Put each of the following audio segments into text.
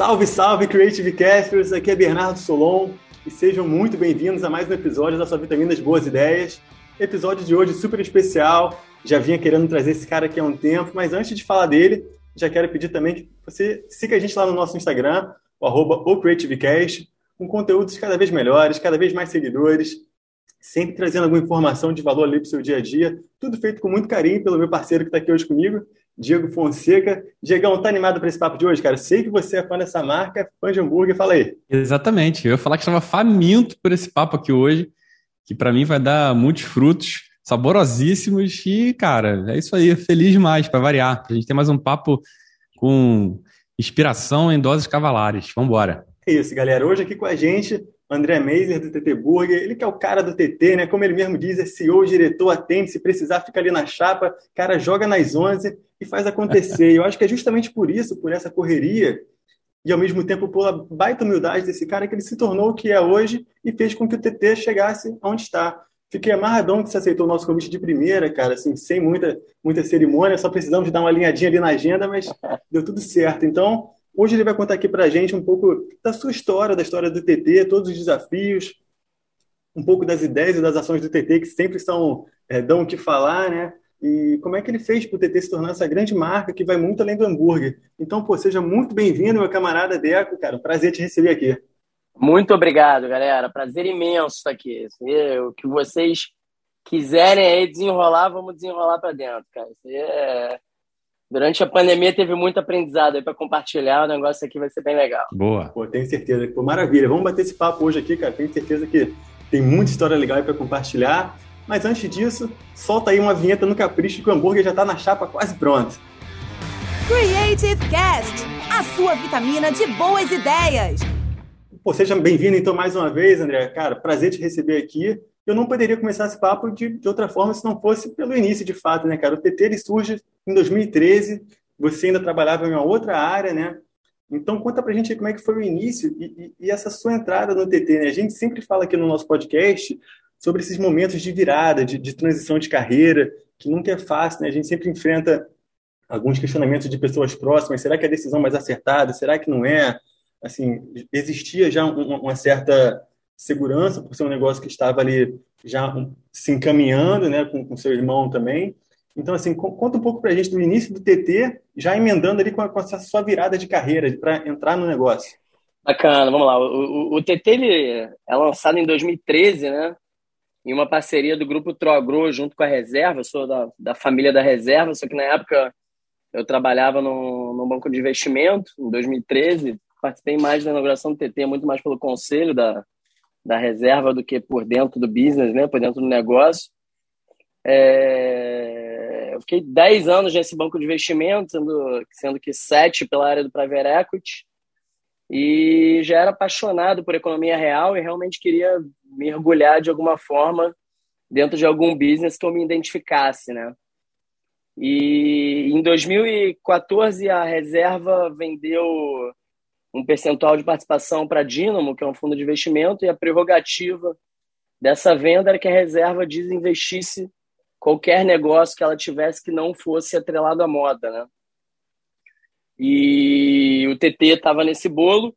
Salve, salve, Creative Casters! Aqui é Bernardo Solon e sejam muito bem-vindos a mais um episódio da sua Vitaminas Boas Ideias. Episódio de hoje super especial. Já vinha querendo trazer esse cara aqui há um tempo, mas antes de falar dele, já quero pedir também que você siga a gente lá no nosso Instagram, o arroba CreativeCast, com conteúdos cada vez melhores, cada vez mais seguidores, sempre trazendo alguma informação de valor ali para o seu dia a dia. Tudo feito com muito carinho pelo meu parceiro que está aqui hoje comigo, Diego Fonseca. Diegão, tá animado para esse papo de hoje, cara? Sei que você é fã dessa marca, fã de hambúrguer, fala aí. Exatamente, eu ia falar que estava faminto por esse papo aqui hoje, que para mim vai dar muitos frutos, saborosíssimos e, cara, é isso aí, feliz demais para variar. A gente tem mais um papo com inspiração em doses cavalares. Vamos embora. É isso, galera. Hoje aqui com a gente, André Meiser, do TT Burger. Ele que é o cara do TT, né? Como ele mesmo diz, é CEO, diretor, atende. Se precisar, fica ali na chapa. Cara, joga nas 11 e faz acontecer. Eu acho que é justamente por isso, por essa correria, e ao mesmo tempo pela baita humildade desse cara, que ele se tornou o que é hoje e fez com que o TT chegasse onde está. Fiquei amarradão que você aceitou o nosso convite de primeira, cara, assim, sem muita, muita cerimônia, só precisamos dar uma linhadinha ali na agenda, mas deu tudo certo. Então, Hoje ele vai contar aqui para a gente um pouco da sua história, da história do TT, todos os desafios, um pouco das ideias e das ações do TT, que sempre são, é, dão o que falar, né? E como é que ele fez para o TT se tornar essa grande marca que vai muito além do hambúrguer. Então, pô, seja muito bem-vindo, meu camarada Deco, cara. Prazer te receber aqui. Muito obrigado, galera. Prazer imenso estar aqui. O que vocês quiserem aí desenrolar, vamos desenrolar para dentro, cara. É Durante a pandemia teve muito aprendizado aí para compartilhar. O negócio aqui vai ser bem legal. Boa. Pô, tenho certeza. Pô, maravilha. Vamos bater esse papo hoje aqui, cara. Tenho certeza que tem muita história legal aí para compartilhar. Mas antes disso, solta aí uma vinheta no capricho que o hambúrguer já está na chapa quase pronto. Creative Cast, a sua vitamina de boas ideias. Pô, seja bem-vindo então mais uma vez, André. Cara, prazer te receber aqui eu não poderia começar esse papo de, de outra forma se não fosse pelo início, de fato, né, cara? O TT ele surge em 2013, você ainda trabalhava em uma outra área, né? Então, conta pra gente como é que foi o início e, e, e, essa sua entrada no TT, né? A gente sempre fala aqui no nosso podcast sobre esses momentos de virada, de, de transição de carreira, que nunca é fácil, né? A gente sempre enfrenta alguns questionamentos de pessoas próximas. Será que é a decisão mais acertada? Será que não é? Assim, existia já uma, uma certa segurança, por ser um negócio que estava ali já se encaminhando, né, com, com seu irmão também. Então, assim, conta um pouco para a gente do início do TT, já emendando ali com, a, com essa sua virada de carreira, para entrar no negócio. Bacana, vamos lá. O, o, o, TT ele é lançado em 2013, né? Em uma parceria do grupo Troagro junto com a Reserva. Eu sou da, da família da Reserva, só que na época eu trabalhava no, no banco de investimento, em 2013. Participei mais da inauguração do TT, muito mais pelo conselho da, da reserva do que por dentro do business, né? por dentro do negócio. É... Eu fiquei 10 anos nesse banco de investimentos, sendo, sendo que 7 pela área do private equity, e já era apaixonado por economia real e realmente queria mergulhar de alguma forma dentro de algum business que eu me identificasse, né? E em 2014 a reserva vendeu um percentual de participação para a Dynamo, que é um fundo de investimento, e a prerrogativa dessa venda era que a reserva desinvestisse qualquer negócio que ela tivesse que não fosse atrelado à moda, né? E o TT estava nesse bolo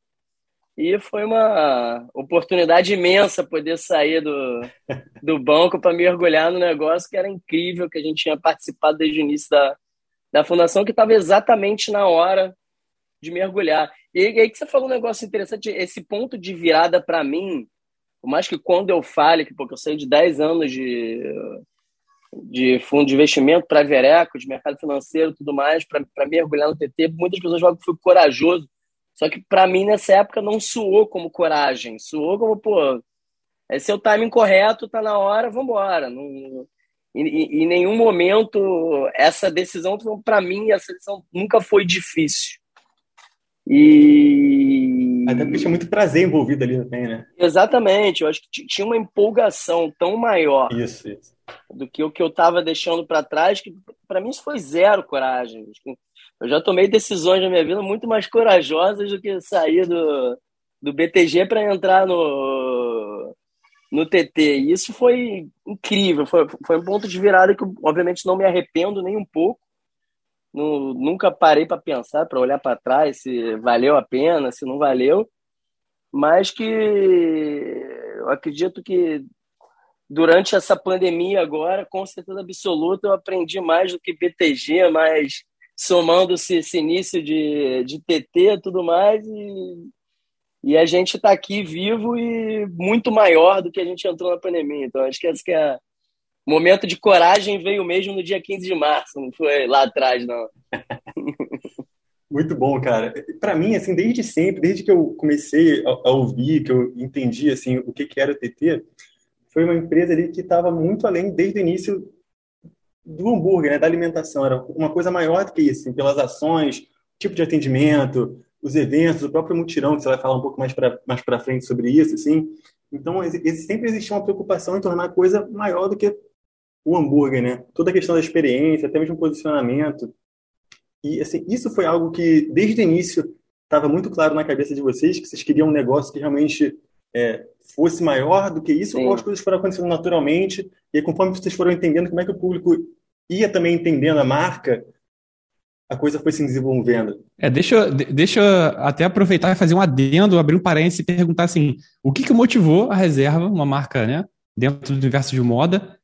e foi uma oportunidade imensa poder sair do, do banco para mergulhar no negócio que era incrível, que a gente tinha participado desde o início da, da fundação, que estava exatamente na hora de mergulhar. E aí que você falou um negócio interessante, esse ponto de virada para mim, por mais que quando eu fale, que porque eu saí de 10 anos de, de fundo de investimento para Vereco, de mercado financeiro tudo mais, para mergulhar no TT, muitas pessoas falam que fui corajoso. Só que para mim, nessa época, não soou como coragem, soou como, pô, esse é o timing correto, tá na hora, vamos embora. Não, em, em nenhum momento essa decisão, para mim, essa decisão nunca foi difícil. E. Até porque tinha muito prazer envolvido ali também, né? Exatamente, eu acho que tinha uma empolgação tão maior isso, isso. do que o que eu estava deixando para trás, que para mim isso foi zero coragem. Eu já tomei decisões na minha vida muito mais corajosas do que sair do, do BTG para entrar no, no TT. E isso foi incrível, foi, foi um ponto de virada que, obviamente, não me arrependo nem um pouco não, nunca parei para pensar, para olhar para trás se valeu a pena, se não valeu, mas que eu acredito que durante essa pandemia agora, com certeza absoluta, eu aprendi mais do que BTG, mas somando-se esse início de, de TT e tudo mais, e, e a gente está aqui vivo e muito maior do que a gente entrou na pandemia. Então, acho que esse que é o momento de coragem veio mesmo no dia 15 de março, não foi lá atrás, não. Muito bom, cara. Para mim, assim, desde sempre, desde que eu comecei a, a ouvir, que eu entendi assim o que, que era o TT, foi uma empresa ali que estava muito além desde o início do hambúrguer, né, da alimentação. Era uma coisa maior do que isso, assim, pelas ações, tipo de atendimento, os eventos, o próprio mutirão, que você vai falar um pouco mais para mais frente sobre isso, assim. Então, sempre existia uma preocupação em tornar a coisa maior do que o hambúrguer, né? Toda a questão da experiência, até mesmo posicionamento. E, assim, isso foi algo que, desde o início, estava muito claro na cabeça de vocês, que vocês queriam um negócio que realmente é, fosse maior do que isso, Sim. ou as coisas foram acontecendo naturalmente, e aí, conforme vocês foram entendendo como é que o público ia também entendendo a marca, a coisa foi se desenvolvendo. É, deixa, deixa eu até aproveitar e fazer um adendo, abrir um parênteses e perguntar assim, o que, que motivou a Reserva, uma marca né, dentro do universo de moda,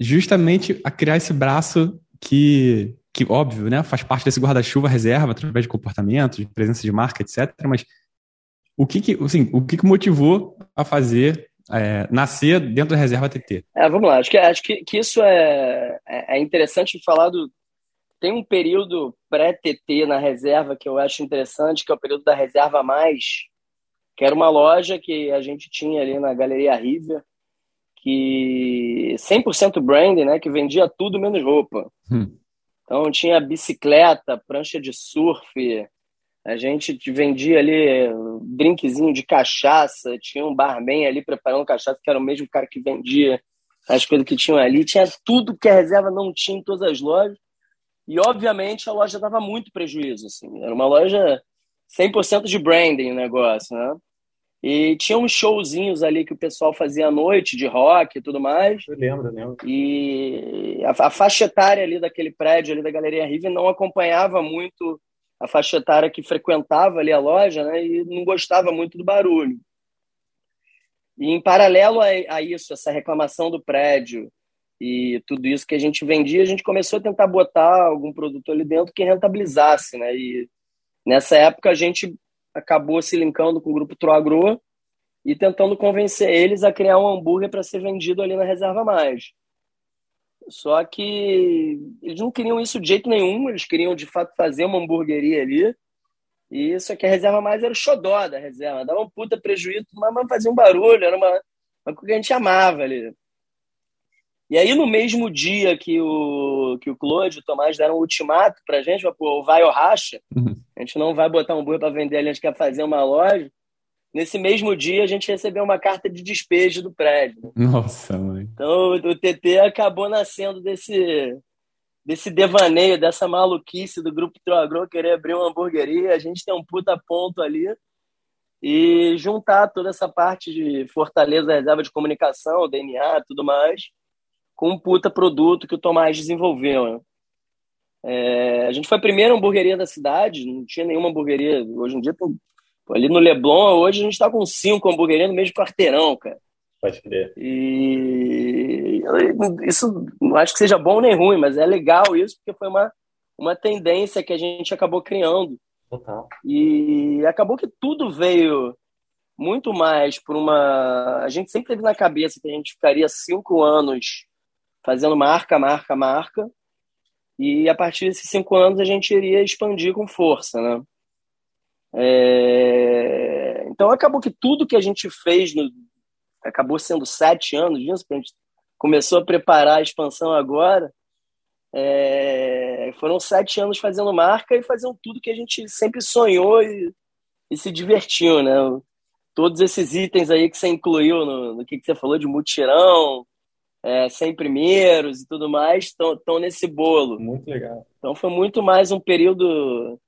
justamente a criar esse braço que, que óbvio, né, faz parte desse guarda-chuva Reserva, através de comportamento, de presença de marca, etc., mas o que que, assim, o que, que motivou a fazer, é, nascer dentro da reserva TT? É, vamos lá, acho que, acho que, que isso é, é, é interessante falar do. Tem um período pré-TT na reserva que eu acho interessante, que é o período da reserva mais, que era uma loja que a gente tinha ali na Galeria River, que 100% branding, né, que vendia tudo menos roupa. Hum. Então tinha bicicleta, prancha de surf, a gente vendia ali drinkzinho de cachaça, tinha um barman ali preparando cachaça, que era o mesmo cara que vendia as coisas que tinham ali. Tinha tudo que a reserva não tinha em todas as lojas. E, obviamente, a loja dava muito prejuízo. Assim. Era uma loja 100% de branding o negócio, né? E tinha uns showzinhos ali que o pessoal fazia à noite, de rock e tudo mais. Eu lembro, eu lembro. E a, a faixa etária ali daquele prédio ali da Galeria River não acompanhava muito a faixa etária que frequentava ali a loja né, e não gostava muito do barulho. E em paralelo a, a isso, essa reclamação do prédio e tudo isso que a gente vendia, a gente começou a tentar botar algum produto ali dentro que rentabilizasse. Né? E nessa época a gente acabou se linkando com o grupo Troagro e tentando convencer eles a criar um hambúrguer para ser vendido ali na Reserva Mais. Só que eles não queriam isso de jeito nenhum, eles queriam de fato fazer uma hamburgueria ali. E isso aqui a reserva mais era o xodó da reserva, dava um puta prejuízo, mas fazia um barulho, era uma, uma coisa que a gente amava ali. E aí, no mesmo dia que o, que o Claude e o Tomás deram um ultimato pra gente, pô, vai ou racha, uhum. a gente não vai botar um burro para vender ali, a gente quer fazer uma loja. Nesse mesmo dia, a gente recebeu uma carta de despejo do prédio. Nossa, mãe. Então, o TT acabou nascendo desse, desse devaneio, dessa maluquice do grupo Troagro querer abrir uma hamburgueria. A gente tem um puta ponto ali. E juntar toda essa parte de Fortaleza, reserva de comunicação, DNA tudo mais, com um puta produto que o Tomás desenvolveu. Né? É, a gente foi a primeira hamburgueria da cidade, não tinha nenhuma hamburgueria. Hoje em dia tem Ali no Leblon, hoje a gente está com cinco hamburguerias no mesmo quarteirão, cara. Pode crer. E isso não acho que seja bom nem ruim, mas é legal isso, porque foi uma, uma tendência que a gente acabou criando. Total. E acabou que tudo veio muito mais por uma. A gente sempre teve na cabeça que a gente ficaria cinco anos fazendo marca, marca, marca. E a partir desses cinco anos a gente iria expandir com força, né? É... Então acabou que tudo que a gente fez no... acabou sendo sete anos disso, a gente começou a preparar a expansão agora. É... Foram sete anos fazendo marca e fazendo tudo que a gente sempre sonhou e, e se divertiu, né? Todos esses itens aí que você incluiu no, no que, que você falou de mutirão, é, 100 primeiros e tudo mais, estão nesse bolo. Muito legal. Então foi muito mais um período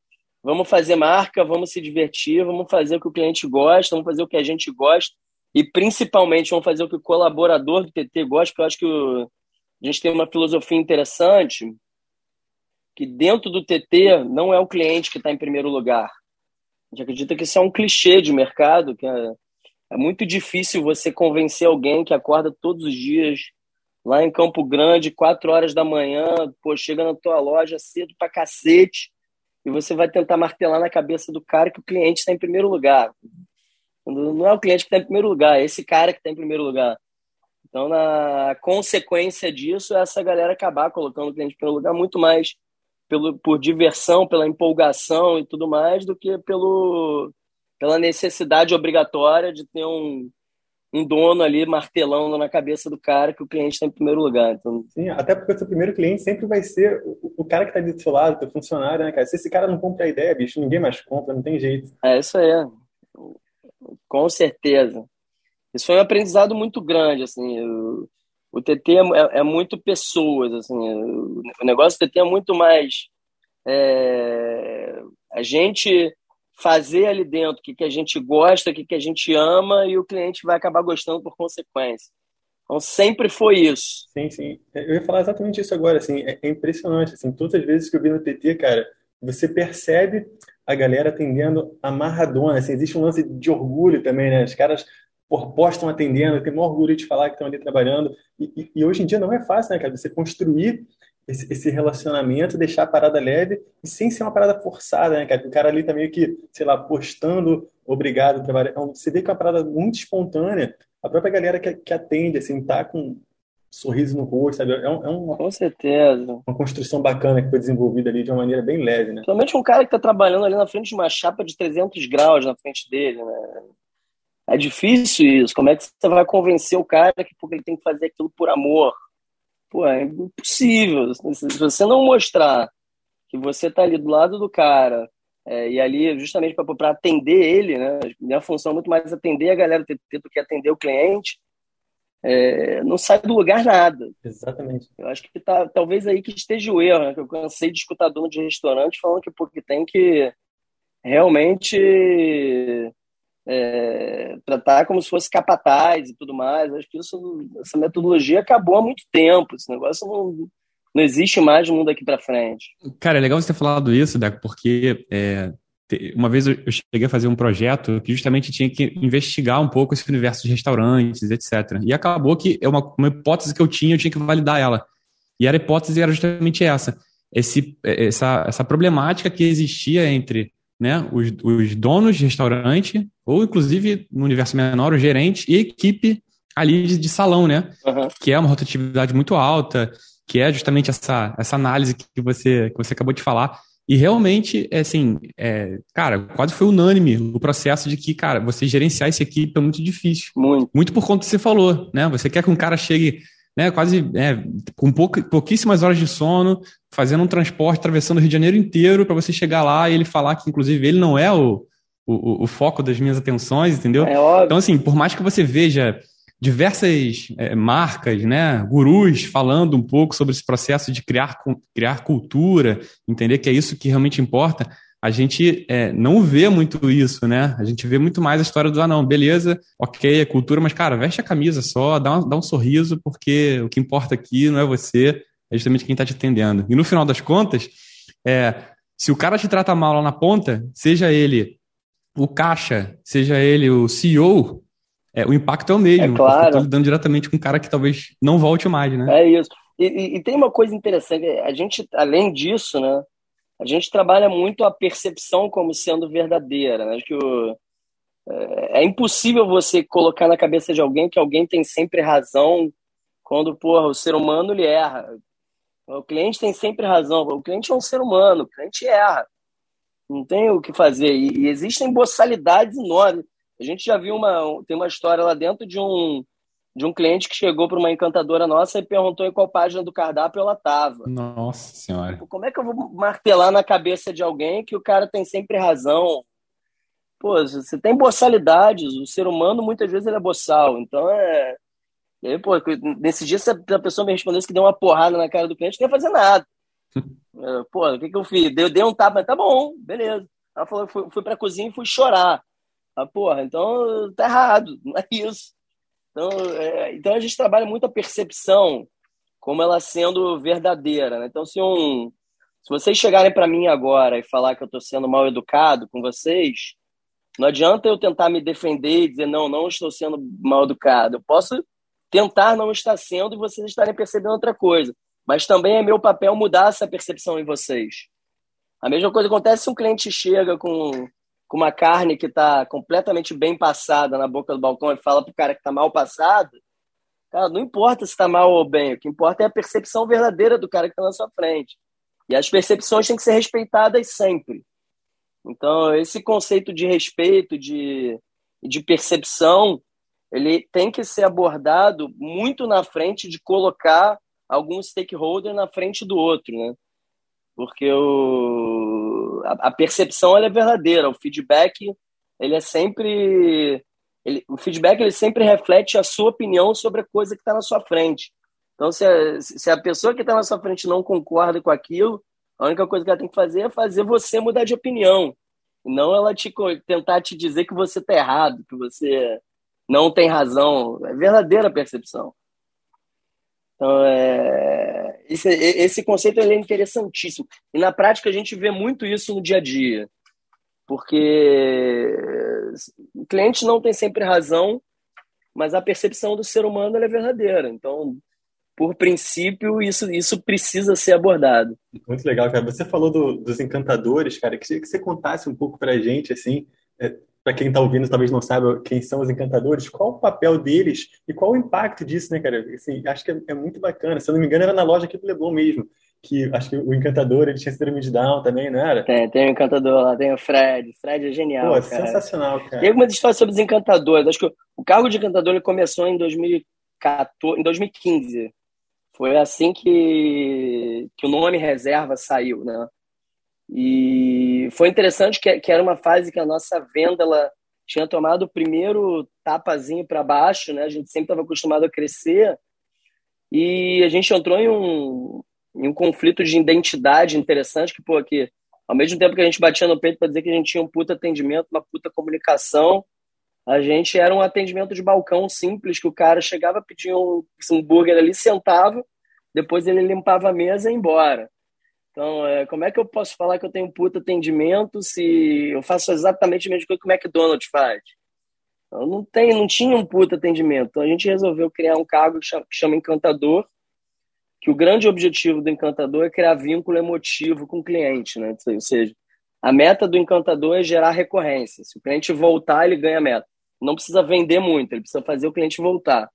Vamos fazer marca, vamos se divertir, vamos fazer o que o cliente gosta, vamos fazer o que a gente gosta e principalmente vamos fazer o que o colaborador do TT gosta, porque eu acho que o, a gente tem uma filosofia interessante que dentro do TT não é o cliente que está em primeiro lugar. A gente acredita que isso é um clichê de mercado, que é, é muito difícil você convencer alguém que acorda todos os dias lá em Campo Grande, quatro horas da manhã, pô, chega na tua loja cedo pra cacete, e você vai tentar martelar na cabeça do cara que o cliente está em primeiro lugar. Não é o cliente que está em primeiro lugar, é esse cara que está em primeiro lugar. Então, na consequência disso, é essa galera acabar colocando o cliente em primeiro lugar muito mais pelo, por diversão, pela empolgação e tudo mais, do que pelo, pela necessidade obrigatória de ter um, um dono ali martelando na cabeça do cara que o cliente está em primeiro lugar. Então... Sim, até porque o seu primeiro cliente sempre vai ser o, o cara que está do seu lado, o teu funcionário, né, cara? Se esse cara não compra a ideia, bicho, ninguém mais compra, não tem jeito. É isso aí. Com certeza. Isso foi um aprendizado muito grande, assim. O, o TT é, é, é, muito pessoas, assim. O, o negócio do TT é muito mais é, a gente fazer ali dentro o que, que a gente gosta, o que, que a gente ama e o cliente vai acabar gostando por consequência. Então sempre foi isso. Sim, sim. Eu ia falar exatamente isso agora, assim, é, é impressionante, assim, todas as vezes que eu vi no TT, cara, você percebe a galera atendendo amarradona, assim, existe um lance de orgulho também, né? Os caras postam atendendo, tem maior orgulho de falar que estão ali trabalhando. E, e, e, hoje em dia não é fácil, né, cara? Você construir esse, esse, relacionamento, deixar a parada leve e sem ser uma parada forçada, né, cara? O cara ali tá meio que, sei lá, postando, obrigado, trabalhar. Então, você vê que é uma parada muito espontânea. A própria galera que, que atende, assim, tá com um sorriso no rosto, sabe? É, um, é uma, com certeza. Uma construção bacana que foi desenvolvida ali de uma maneira bem leve, né? Somente um cara que tá trabalhando ali na frente de uma chapa de 300 graus na frente dele, né? É difícil isso. Como é que você vai convencer o cara que porque ele tem que fazer aquilo por amor? Pô, é impossível. Se você não mostrar que você está ali do lado do cara é, e ali justamente para atender ele, né? Minha função é muito mais atender a galera do que atender o cliente. É, não sai do lugar nada. Exatamente. Eu acho que tá, talvez aí que esteja o erro, né? Que eu cansei de escutar dono de restaurante falando que porque tem que realmente é, tratar como se fosse capataz e tudo mais. Acho que isso, essa metodologia acabou há muito tempo. Esse negócio não, não existe mais no mundo aqui para frente. Cara, é legal você ter falado isso, Deco, porque é, uma vez eu cheguei a fazer um projeto que justamente tinha que investigar um pouco esse universo de restaurantes, etc. E acabou que é uma, uma hipótese que eu tinha, eu tinha que validar ela. E a hipótese era justamente essa. Esse, essa, essa problemática que existia entre né, os, os donos de restaurante, ou inclusive no universo menor, o gerente e equipe ali de, de salão, né? Uhum. Que é uma rotatividade muito alta, que é justamente essa, essa análise que você, que você acabou de falar. E realmente, é assim, é, cara, quase foi unânime o processo de que, cara, você gerenciar essa equipe é muito difícil. Muito. Muito por conta que você falou, né? Você quer que um cara chegue né, quase é, com pouca, pouquíssimas horas de sono, fazendo um transporte, atravessando o Rio de Janeiro inteiro para você chegar lá e ele falar que, inclusive, ele não é o, o, o foco das minhas atenções, entendeu? É então, assim, por mais que você veja diversas é, marcas, né, gurus falando um pouco sobre esse processo de criar, criar cultura, entender que é isso que realmente importa, a gente é, não vê muito isso, né? A gente vê muito mais a história do, ah, não, beleza, ok, é cultura, mas, cara, veste a camisa só, dá, um, dá um sorriso, porque o que importa aqui não é você, é justamente quem está te atendendo. E no final das contas, é, se o cara te trata mal lá na ponta, seja ele o caixa, seja ele o CEO, é, o impacto é o mesmo. É claro. Estou lidando diretamente com um cara que talvez não volte mais, né? É isso. E, e, e tem uma coisa interessante, a gente, além disso, né? a gente trabalha muito a percepção como sendo verdadeira. Né? Acho que o, é, é, impossível você colocar na cabeça de alguém que alguém tem sempre razão quando porra, o ser humano ele erra. O cliente tem sempre razão. O cliente é um ser humano, o cliente erra. Não tem o que fazer. E, existem boçalidades enormes. A gente já viu uma. Tem uma história lá dentro de um, de um cliente que chegou para uma encantadora nossa e perguntou em qual página do cardápio ela estava. Nossa Senhora. Como é que eu vou martelar na cabeça de alguém que o cara tem sempre razão? Pô, você tem boçalidades, o ser humano muitas vezes ele é boçal, então é. E aí, pô, nesse dia, se a pessoa me respondesse que deu uma porrada na cara do cliente, não ia fazer nada. Pô, o que, que eu fiz? Deu, dei um tapa, tá bom, beleza. Ela falou, fui, fui pra cozinha e fui chorar. Ah, porra, então tá errado, não é isso. Então, é, então a gente trabalha muito a percepção como ela sendo verdadeira. Né? Então, se um, Se vocês chegarem para mim agora e falar que eu estou sendo mal educado com vocês, não adianta eu tentar me defender e dizer, não, não estou sendo mal educado. Eu posso tentar não estar sendo e vocês estarem percebendo outra coisa. Mas também é meu papel mudar essa percepção em vocês. A mesma coisa acontece se um cliente chega com, com uma carne que está completamente bem passada na boca do balcão e fala para o cara que está mal passado. Cara, não importa se está mal ou bem, o que importa é a percepção verdadeira do cara que está na sua frente. E as percepções têm que ser respeitadas sempre. Então, esse conceito de respeito, de, de percepção, ele tem que ser abordado muito na frente de colocar algum stakeholder na frente do outro, né? Porque o, a, a percepção é verdadeira, o feedback ele é sempre ele, o feedback ele sempre reflete a sua opinião sobre a coisa que está na sua frente. Então, se a, se a pessoa que está na sua frente não concorda com aquilo, a única coisa que ela tem que fazer é fazer você mudar de opinião. Não ela te, tentar te dizer que você está errado, que você não tem razão. É verdadeira percepção. Então, é, esse, esse conceito é interessantíssimo. E na prática a gente vê muito isso no dia a dia. Porque o cliente não tem sempre razão, mas a percepção do ser humano é verdadeira. Então, por princípio, isso, isso precisa ser abordado. Muito legal, cara. Você falou do, dos encantadores, cara. Queria que você contasse um pouco para a gente, assim, é, para quem está ouvindo, talvez não saiba quem são os encantadores, qual o papel deles e qual o impacto disso, né, cara? Assim, acho que é, é muito bacana. Se eu não me engano, era na loja aqui do Leblon mesmo, que acho que o encantador, ele tinha síndrome de Down também, não era? Tem, tem o encantador lá, tem o Fred. Fred é genial, Pô, cara. sensacional, cara. Tem algumas histórias sobre os encantadores. Acho que o cargo de encantador ele começou em 2014, em 2015. Foi assim que, que o nome reserva saiu, né? E foi interessante que, que era uma fase que a nossa venda ela tinha tomado o primeiro tapazinho para baixo, né? A gente sempre estava acostumado a crescer e a gente entrou em um, em um conflito de identidade interessante que, pô, que ao mesmo tempo que a gente batia no peito para dizer que a gente tinha um puta atendimento, uma puta comunicação, a gente era um atendimento de balcão simples, que o cara chegava, pedia um hambúrguer ali, sentava, depois ele limpava a mesa e ia embora. Então, é, como é que eu posso falar que eu tenho um puta atendimento se eu faço exatamente a mesma coisa que o McDonald's faz? Eu não, tem, não tinha um puta atendimento. Então, a gente resolveu criar um cargo que chama, que chama Encantador, que o grande objetivo do Encantador é criar vínculo emotivo com o cliente. Né? Ou seja, a meta do Encantador é gerar recorrência. Se o cliente voltar, ele ganha meta. Não precisa vender muito, ele precisa fazer o cliente voltar.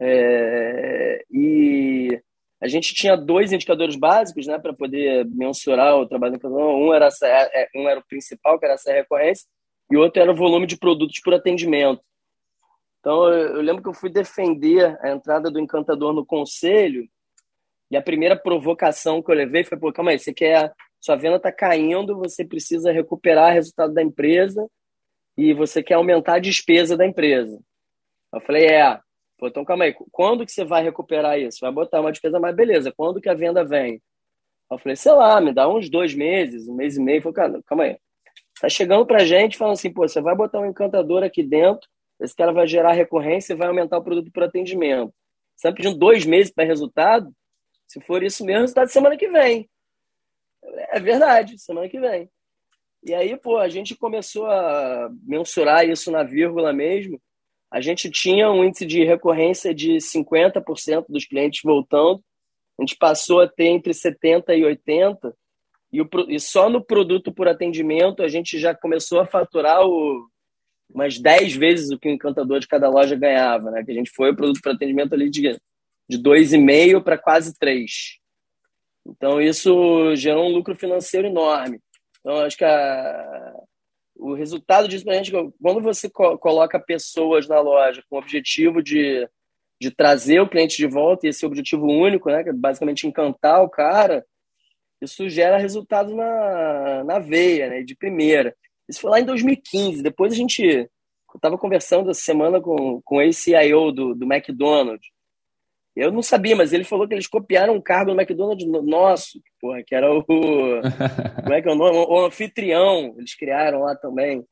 É, e a gente tinha dois indicadores básicos, né, para poder mensurar o trabalho do indicador. Um era, é, um era o principal, que era essa recorrência, e outro era o volume de produtos por atendimento. Então, eu lembro que eu fui defender a entrada do encantador no conselho, e a primeira provocação que eu levei foi: pô, calma aí, você quer. Sua venda está caindo, você precisa recuperar o resultado da empresa e você quer aumentar a despesa da empresa. Eu falei: é, Então calma aí, quando que você vai recuperar isso? Vai botar uma despesa mais, beleza, quando que a venda vem? Eu falei, sei lá, me dá uns dois meses, um mês e meio. Falei, calma aí. Tá chegando pra gente falando assim, pô, você vai botar um encantador aqui dentro, esse cara vai gerar recorrência e vai aumentar o produto por atendimento. Você tá pedindo dois meses para resultado? Se for isso mesmo, resultado semana que vem. É verdade, semana que vem. E aí, pô, a gente começou a mensurar isso na vírgula mesmo a gente tinha um índice de recorrência de 50% dos clientes voltando, a gente passou a ter entre 70% e 80%, e, o, e só no produto por atendimento a gente já começou a faturar o, umas 10 vezes o que o encantador de cada loja ganhava, né? que a gente foi o produto por atendimento ali de, de 2,5% para quase 3%. Então, isso gerou um lucro financeiro enorme. Então, acho que a, o resultado disso para a gente, quando você co coloca pessoas na loja com o objetivo de, de trazer o cliente de volta, e esse objetivo único, né, que é basicamente encantar o cara, isso gera resultado na, na veia, né, de primeira. Isso foi lá em 2015. Depois a gente estava conversando essa semana com, com o ACIO do, do McDonald's. Eu não sabia, mas ele falou que eles copiaram um cargo no McDonald's nosso, porra, que era o. como é que é o nome? O anfitrião, eles criaram lá também.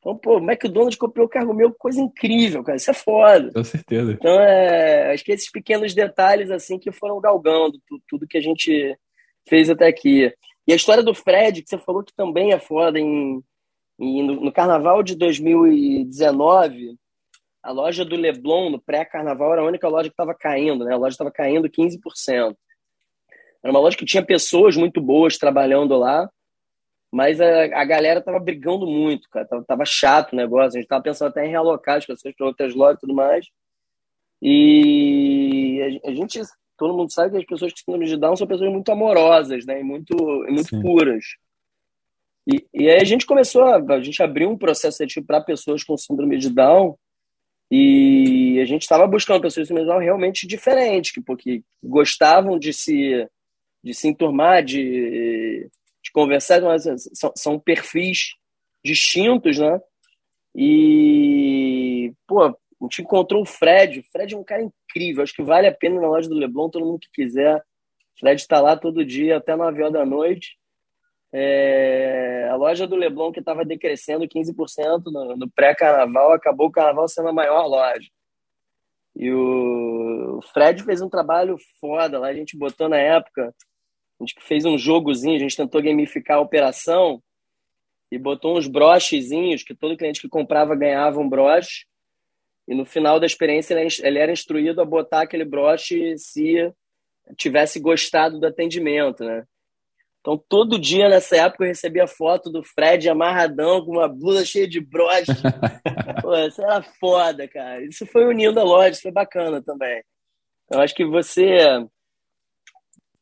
Então, pô, o McDonald's copiou o cargo meu, coisa incrível, cara. Isso é foda. Com certeza. Então, é, acho que esses pequenos detalhes, assim, que foram galgando tudo, que a gente fez até aqui. E a história do Fred, que você falou que também é foda, em, em no, no, carnaval de 2019, a loja do Leblon, no pré-carnaval, era a única loja que estava caindo, né? A loja estava caindo 15%. Era uma loja que tinha pessoas muito boas trabalhando lá, mas a, a galera tava brigando muito, cara. Tava, tava chato o negócio. A gente tava pensando até em realocar as pessoas para outras lojas e tudo mais. E a, a, gente, todo mundo sabe que as pessoas que síndrome de Down são pessoas muito amorosas, né? E muito, e muito puras. E, e aí a gente começou, a, a gente abriu um processo seletivo para pessoas com síndrome de Down e a gente estava buscando pessoas de Down realmente diferentes, que, porque gostavam de se, de se enturmar, de de conversar, mas são, são perfis distintos, né? E, pô, a gente encontrou o Fred. O Fred é um cara incrível. Acho que vale a pena na loja do Leblon, todo mundo que quiser. O Fred está lá todo dia, até 9 horas da noite. É, a loja do Leblon, que estava decrescendo 15% no, no pré-carnaval, acabou o carnaval sendo a maior loja. E o Fred fez um trabalho foda lá. A gente botou na época a gente fez um jogozinho, a gente tentou gamificar a operação e botou uns brochezinhos que todo cliente que comprava ganhava um broche. E no final da experiência ele era instruído a botar aquele broche se tivesse gostado do atendimento, né? Então, todo dia nessa época eu recebia foto do Fred amarradão com uma blusa cheia de broche. Pô, isso era foda, cara. Isso foi unindo a loja, isso foi bacana também. Eu acho que você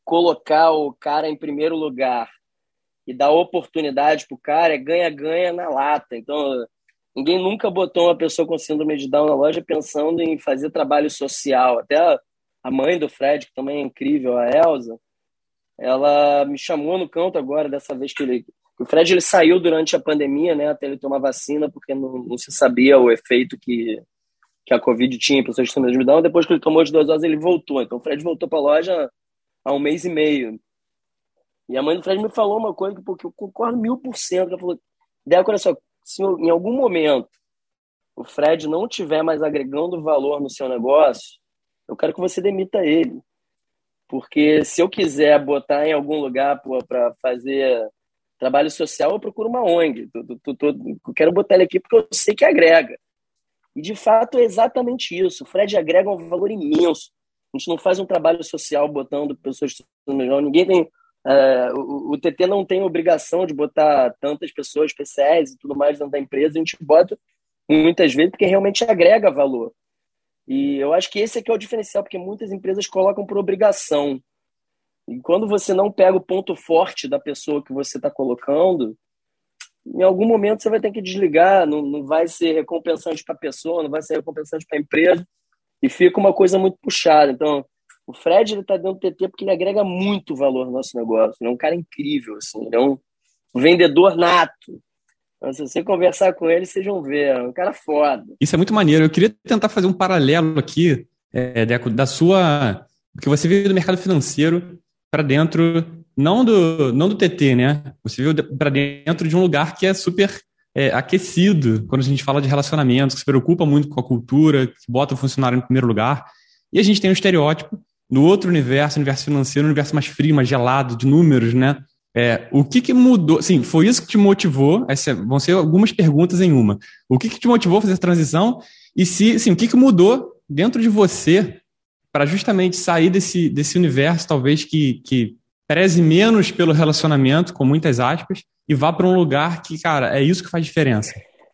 colocar o cara em primeiro lugar e dar oportunidade pro cara é ganha-ganha na lata. Então, ninguém nunca botou uma pessoa com síndrome de Down na loja pensando em fazer trabalho social. Até a mãe do Fred, que também é incrível, a Elsa, ela me chamou no canto agora, dessa vez que ele. O Fred ele saiu durante a pandemia, né, até ele tomar vacina, porque não, não se sabia o efeito que, que a Covid tinha em pessoas com síndrome de. Depois que ele tomou as duas doses, ele voltou. Então, o Fred voltou para a loja há um mês e meio. E a mãe do Fred me falou uma coisa porque eu concordo mil por cento. Ela falou: Deco, olha só, se em algum momento o Fred não estiver mais agregando valor no seu negócio, eu quero que você demita ele. Porque se eu quiser botar em algum lugar para fazer trabalho social, eu procuro uma ONG. Eu quero botar ele aqui porque eu sei que agrega. E de fato é exatamente isso. O Fred agrega um valor imenso. A gente não faz um trabalho social botando pessoas melhor. Ninguém tem. É, o, o, TT não tem obrigação de botar tantas pessoas especiais e tudo mais dentro da empresa. A gente bota muitas vezes porque realmente agrega valor. E eu acho que esse aqui é o diferencial, porque muitas empresas colocam por obrigação. E quando você não pega o ponto forte da pessoa que você está colocando, em algum momento você vai ter que desligar, não, não vai ser recompensante para a pessoa, não vai ser recompensante para a empresa e fica uma coisa muito puxada. Então, o Fred ele tá dentro do TT porque ele agrega muito valor no nosso negócio. Ele é um cara incrível, assim, ele é um vendedor nato. Então, se você conversar com ele, vocês vão ver, é um cara foda. Isso é muito maneiro. Eu queria tentar fazer um paralelo aqui, é, Deco, da sua. Porque você veio do mercado financeiro para dentro, não do, não do TT, né? Você veio para dentro de um lugar que é super é, aquecido quando a gente fala de relacionamentos, que se preocupa muito com a cultura, que bota o funcionário em primeiro lugar. E a gente tem um estereótipo no outro universo, universo financeiro, um universo mais frio, mais gelado, de números, né? É, o que, que mudou? Sim, foi isso que te motivou? Essa, vão ser algumas perguntas em uma. O que, que te motivou a fazer essa transição? E se, sim, o que, que mudou dentro de você para justamente sair desse, desse universo, talvez que, que preze menos pelo relacionamento, com muitas aspas, e vá para um lugar que, cara, é isso que faz diferença.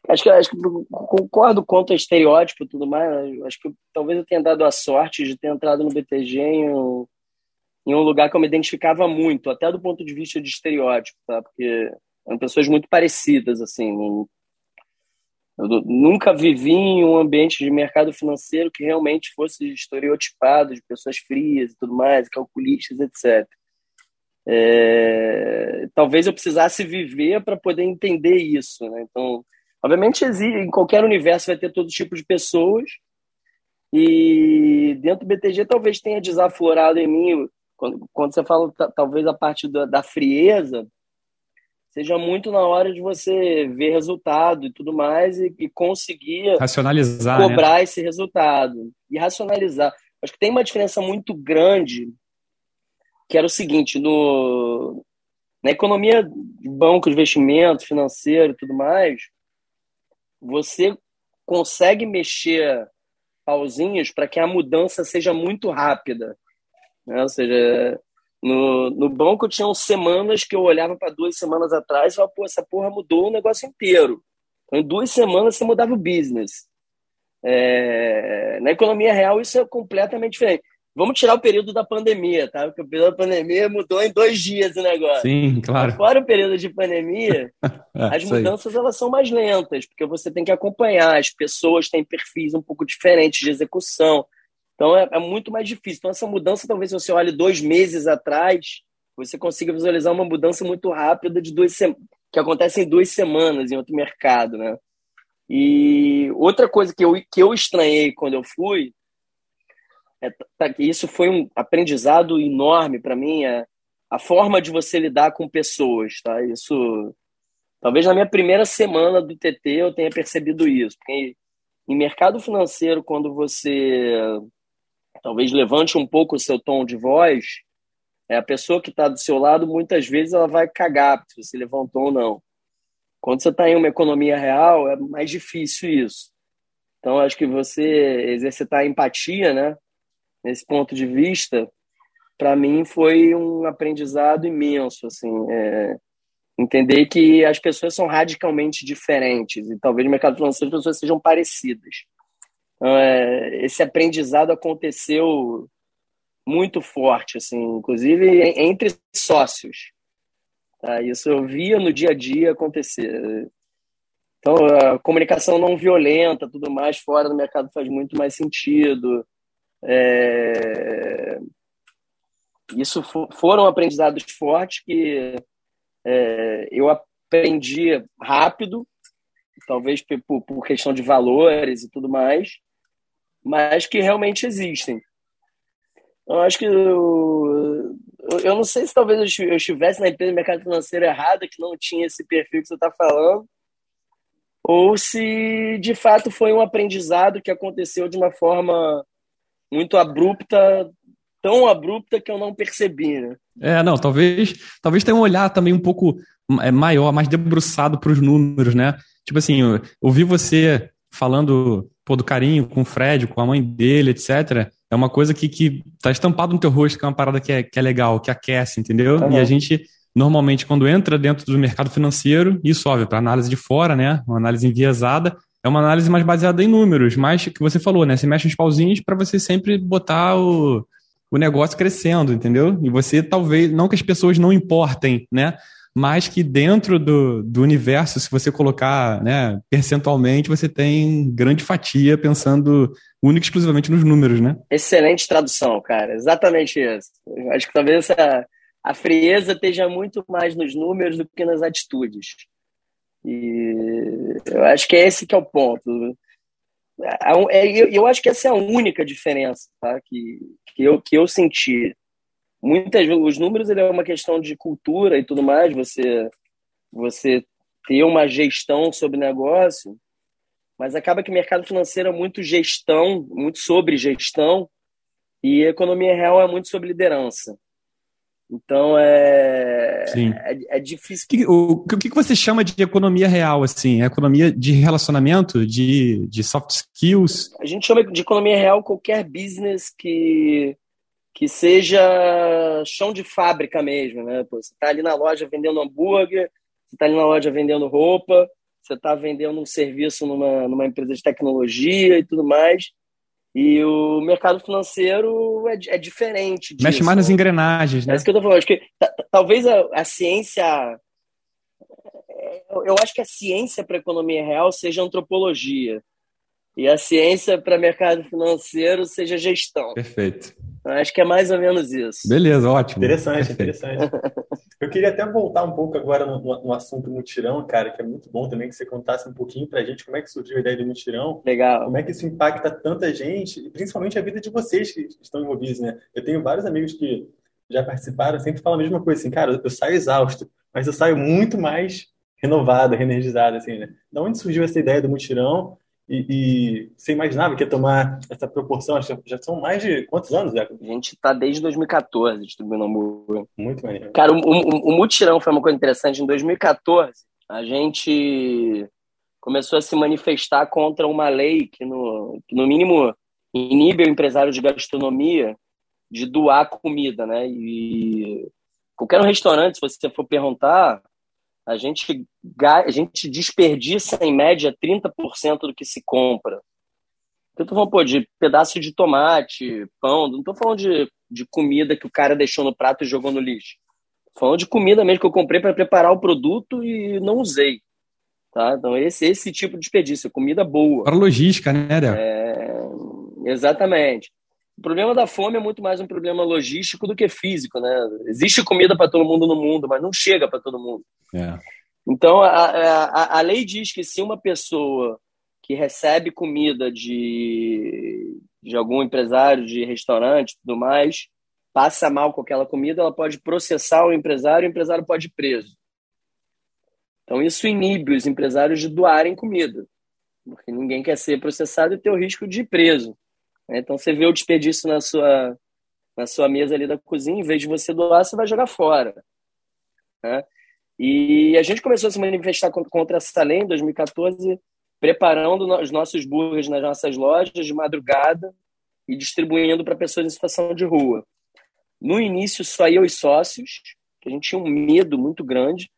Acho que, acho que concordo quanto a estereótipo e tudo mais. Acho que talvez eu tenha dado a sorte de ter entrado no BTG em um, em um lugar que eu me identificava muito, até do ponto de vista de estereótipo, tá? Porque eram pessoas muito parecidas, assim. Eu nunca vivi em um ambiente de mercado financeiro que realmente fosse estereotipado de pessoas frias e tudo mais, calculistas, etc. É, talvez eu precisasse viver para poder entender isso. Né? Então, obviamente, em qualquer universo vai ter todo tipo de pessoas, e dentro do BTG talvez tenha desaflorado em mim, quando, quando você fala talvez a parte da, da frieza, seja muito na hora de você ver resultado e tudo mais e, e conseguir racionalizar, cobrar né? esse resultado e racionalizar. Acho que tem uma diferença muito grande que era o seguinte, no, na economia de banco, de investimento, financeiro e tudo mais, você consegue mexer pauzinhos para que a mudança seja muito rápida. Né? Ou seja, no, no banco tinham semanas que eu olhava para duas semanas atrás e falava, pô, essa porra mudou o negócio inteiro. Então, em duas semanas você mudava o business. É, na economia real isso é completamente diferente. Vamos tirar o período da pandemia, tá? Porque o período da pandemia mudou em dois dias o negócio. Sim, claro. Mas fora o período de pandemia, é, as mudanças elas são mais lentas, porque você tem que acompanhar, as pessoas têm perfis um pouco diferentes de execução. Então é, é muito mais difícil. Então, essa mudança, talvez se você olhe dois meses atrás, você consiga visualizar uma mudança muito rápida de duas que acontece em duas semanas em outro mercado, né? E outra coisa que eu, que eu estranhei quando eu fui é, tá, isso foi um aprendizado enorme para mim, é, a forma de você lidar com pessoas, tá? Isso, talvez na minha primeira semana do TT eu tenha percebido isso, porque em mercado financeiro, quando você talvez levante um pouco o seu tom de voz, é a pessoa que está do seu lado, muitas vezes ela vai cagar se você levantou ou não. Quando você está em uma economia real, é mais difícil isso. Então, acho que você exercitar empatia, né? nesse ponto de vista, para mim foi um aprendizado imenso, assim, é, entender que as pessoas são radicalmente diferentes e talvez no mercado financeiro as pessoas sejam parecidas. Então, é, esse aprendizado aconteceu muito forte, assim, inclusive entre sócios. Tá? Isso eu via no dia a dia acontecer. Então, a comunicação não violenta, tudo mais fora do mercado faz muito mais sentido. É... Isso foram aprendizados fortes que é, eu aprendi rápido, talvez por, por, questão de valores e tudo mais, mas que realmente existem. Eu acho que eu, eu não sei se talvez eu estivesse na empresa de mercado financeiro errada, que não tinha esse perfil que você está falando, ou se de fato foi um aprendizado que aconteceu de uma forma muito abrupta, tão abrupta que eu não percebi, né? É, não, talvez, talvez tenha um olhar também um pouco é, maior, mais debruçado para os números, né? Tipo assim, ouvir você falando pô, do carinho com o Fred, com a mãe dele, etc. É uma coisa que, que tá estampado no teu rosto, que é uma parada que é, que é legal, que aquece, entendeu? Uhum. E a gente, normalmente, quando entra dentro do mercado financeiro, isso, óbvio, para análise de fora, né? Uma análise enviesada, é uma análise mais baseada em números, mais que você falou, né? Você mexe os pauzinhos para você sempre botar o, o negócio crescendo, entendeu? E você talvez, não que as pessoas não importem, né? Mas que dentro do, do universo, se você colocar né, percentualmente, você tem grande fatia pensando única e exclusivamente nos números, né? Excelente tradução, cara. Exatamente isso. Acho que talvez essa, a frieza esteja muito mais nos números do que nas atitudes. E eu acho que é esse que é o ponto. É, eu acho que essa é a única diferença tá? que, que, eu, que eu senti. Muitas os números ele é uma questão de cultura e tudo mais, você, você ter uma gestão sobre negócio, mas acaba que o mercado financeiro é muito gestão, muito sobre gestão, e a economia real é muito sobre liderança. Então é, é, é, difícil. O, o, que, você chama de economia real, assim? É economia de relacionamento, de, de soft skills? A gente chama de economia real qualquer business que, que seja chão de fábrica mesmo, né? Pô, você está ali na loja vendendo hambúrguer, você está ali na loja vendendo roupa, você está vendendo um serviço numa, numa empresa de tecnologia e tudo mais. E o mercado financeiro é, é diferente. Disso, Mexe mais nas engrenagens, né? É isso que eu tô falando. Acho que talvez a, a ciência. Eu acho que a ciência para a economia real seja antropologia. E a ciência para mercado financeiro seja gestão. Perfeito. Acho que é mais ou menos isso. Beleza, ótimo. Interessante, interessante. Eu queria até voltar um pouco agora no, no, assunto mutirão, cara, que é muito bom também que você contasse um pouquinho pra gente como é que surgiu a ideia do mutirão. Legal. Como é que isso impacta tanta gente, principalmente a vida de vocês que estão envolvidos, né? Eu tenho vários amigos que já participaram, sempre falam a mesma coisa, assim, cara, eu saio exausto, mas eu saio muito mais renovado, reenergizado, assim, né? Da onde surgiu essa ideia do mutirão E, e, você imaginava que ia tomar essa proporção? Já são mais de quantos anos, Zé? A gente está desde 2014 distribuindo hambúrguer. Muito maneiro. Cara, o, o, o mutirão foi uma coisa interessante. Em 2014, a gente começou a se manifestar contra uma lei que, no, que no mínimo, inibe o empresário de gastronomia de doar comida, né? E qualquer restaurante, se você for perguntar, a gente, a gente desperdiça, em média, 30% do que se compra. Eu tô falando, pô, de pedaço de tomate, pão, não tô falando de, de comida que o cara deixou no prato e jogou no lixo. Tô falando de comida mesmo que eu comprei para preparar o produto e não usei. Tá? Então, esse, esse tipo de desperdício, comida boa. Para logística, né, Del? É, exatamente. O problema da fome é muito mais um problema logístico do que físico, né? Existe comida para todo mundo no mundo, mas não chega para todo mundo. É. Então, a, a, a lei diz que se uma pessoa que recebe comida de, de algum empresário de restaurante e tudo mais, passa mal com aquela comida, ela pode processar o empresário e o empresário pode ir preso. Então, isso inibe os empresários de doarem comida, porque ninguém quer ser processado e ter o risco de ir preso. Né? Então, você vê o desperdício na sua, na sua mesa ali da cozinha, em vez de você doar, você vai jogar fora. Né? E a gente começou a se manifestar contra essa lei em 2014, preparando os nossos burgers nas nossas lojas de madrugada e distribuindo para pessoas em situação de rua. No início, só eu e sócios, que a gente tinha um medo muito grande.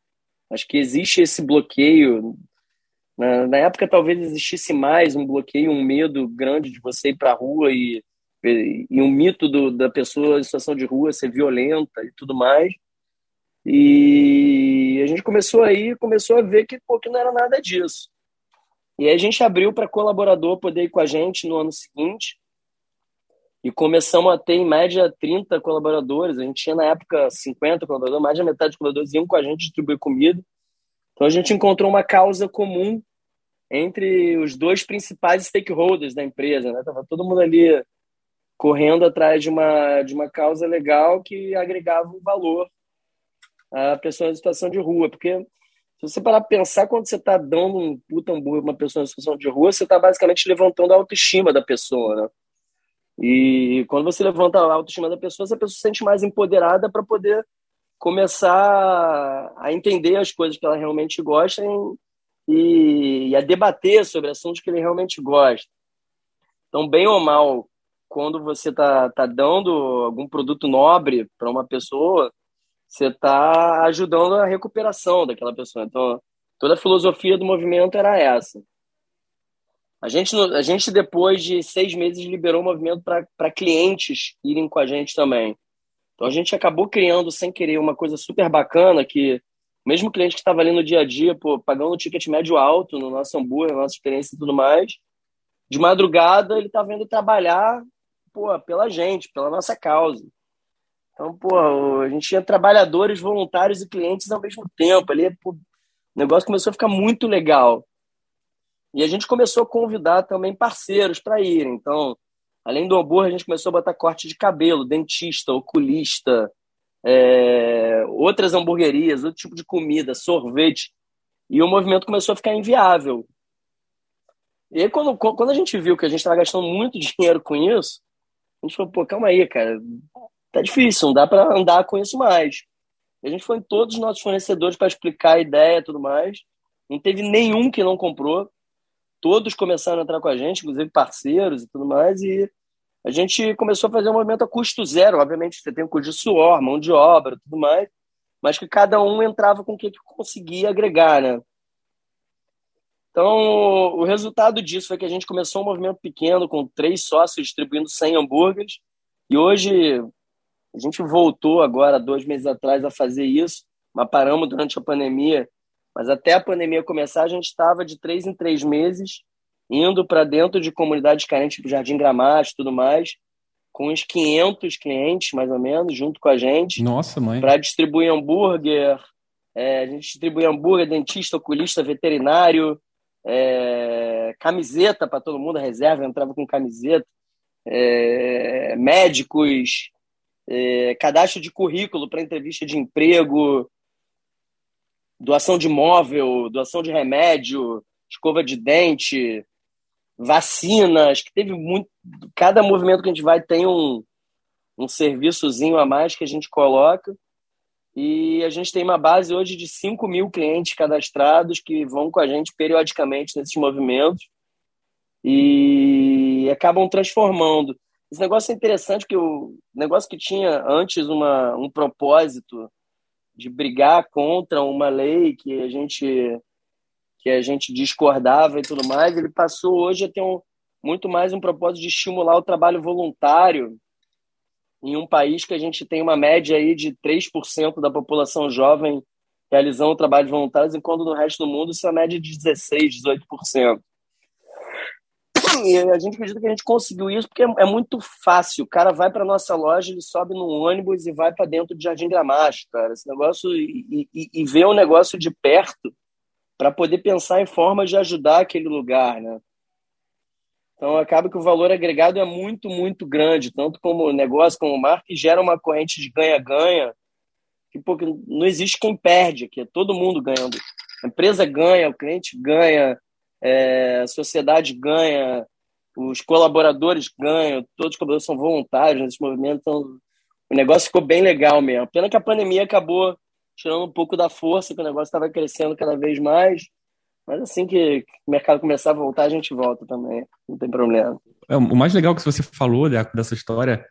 Acho que existe esse bloqueio. Na, na época, talvez existisse mais um bloqueio, um medo grande de você ir para a rua e, e, e um mito do, da pessoa em situação de rua ser violenta e tudo mais. E a gente começou aí, começou a ver que, pô, que não era nada disso. E aí a gente abriu para colaborador poder ir com a gente no ano seguinte. E começamos a ter, em média, 30 colaboradores. A gente tinha, na época, 50 colaboradores, mais da metade dos colaboradores iam com a gente distribuir comida. Então a gente encontrou uma causa comum entre os dois principais stakeholders da empresa. Né? Tava todo mundo ali correndo atrás de uma, de uma causa legal que agregava um valor a pessoa em situação de rua. Porque se você parar para pensar, quando você está dando um puta hambúrguer uma pessoa em situação de rua, você está basicamente levantando a autoestima da pessoa, né? E quando você levanta a autoestima da pessoa, essa pessoa se sente mais empoderada para poder começar a entender as coisas que ela realmente gosta e, e a debater sobre assuntos que ele realmente gosta. Então, bem ou mal, quando você está tá dando algum produto nobre para uma pessoa, você está ajudando a recuperação daquela pessoa. Então, toda a filosofia do movimento era essa. A gente, a gente depois de seis meses, liberou o movimento para clientes irem com a gente também. Então, a gente acabou criando, sem querer, uma coisa super bacana que, mesmo cliente que estava ali no dia a dia, pô, pagando um ticket médio alto no nosso hambúrguer, nossa experiência e tudo mais, de madrugada ele estava indo trabalhar pô, pela gente, pela nossa causa. Então, pô, a gente tinha trabalhadores, voluntários e clientes ao mesmo tempo. Ali, pô, o negócio começou a ficar muito legal. E a gente começou a convidar também parceiros para irem. Então, além do hambúrguer, a gente começou a botar corte de cabelo, dentista, oculista, é, outras hamburguerias, outro tipo de comida, sorvete. E o movimento começou a ficar inviável. E aí, quando, quando a gente viu que a gente estava gastando muito dinheiro com isso, a gente falou, pô, calma aí, cara, tá difícil, não dá para andar com isso mais. a gente foi em todos os nossos fornecedores para explicar a ideia e tudo mais. Não teve nenhum que não comprou. Todos começaram a entrar com a gente, inclusive parceiros e tudo mais. E a gente começou a fazer um movimento a custo zero. Obviamente, você tem um custo de suor, mão de obra tudo mais. Mas que cada um entrava com o que conseguia agregar, né? Então, o resultado disso foi que a gente começou um movimento pequeno, com três sócios distribuindo 100 hambúrgueres. E hoje, a gente voltou agora, dois meses atrás, a fazer isso, mas paramos durante a pandemia. Mas até a pandemia começar, a gente estava de três em três meses indo para dentro de comunidades carentes, tipo Jardim Gramacho e tudo mais, com uns 500 clientes, mais ou menos, junto com a gente. Nossa, mãe. Para distribuir hambúrguer. É, a gente distribui hambúrguer, dentista, oculista, veterinário, é, camiseta para todo mundo, a reserva entrava com camiseta, é, médicos, é, cadastro de currículo para entrevista de emprego, doação de móvel, doação de remédio, escova de dente, vacina, acho que teve muito. Cada movimento que a gente vai tem um, um serviçozinho a mais que a gente coloca. E a gente tem uma base hoje de 5 mil clientes cadastrados que vão com a gente periodicamente nesses movimentos e acabam transformando. Esse negócio é interessante, que o negócio que tinha antes uma, um propósito de brigar contra uma lei que a gente que a gente discordava e tudo mais, ele passou hoje a ter um, muito mais um propósito de estimular o trabalho voluntário em um país que a gente tem uma média aí de 3% da população jovem realizando trabalhos voluntários, enquanto no resto do mundo isso é média de 16%, 18%. E a gente acredita que a gente conseguiu isso porque é muito fácil. O cara vai para nossa loja, ele sobe no ônibus e vai para dentro de Jardim Gramacho, cara. Esse negócio e, e, e ver o negócio de perto para poder pensar em formas de ajudar aquele lugar, né? Então acaba que o valor agregado é muito, muito grande, tanto como negócio, como marca, e gera uma corrente de ganha-ganha, que porque não existe quem perde, que é todo mundo ganhando. A empresa ganha, o cliente ganha, é, a sociedade ganha, os colaboradores ganham, todos os colaboradores são voluntários nesse movimento, então o negócio ficou bem legal mesmo. Pena que a pandemia acabou tirando um pouco da força, que o negócio estava crescendo cada vez mais, mas assim que o mercado começar a voltar, a gente volta também, não tem problema. É, o mais legal que você falou dessa história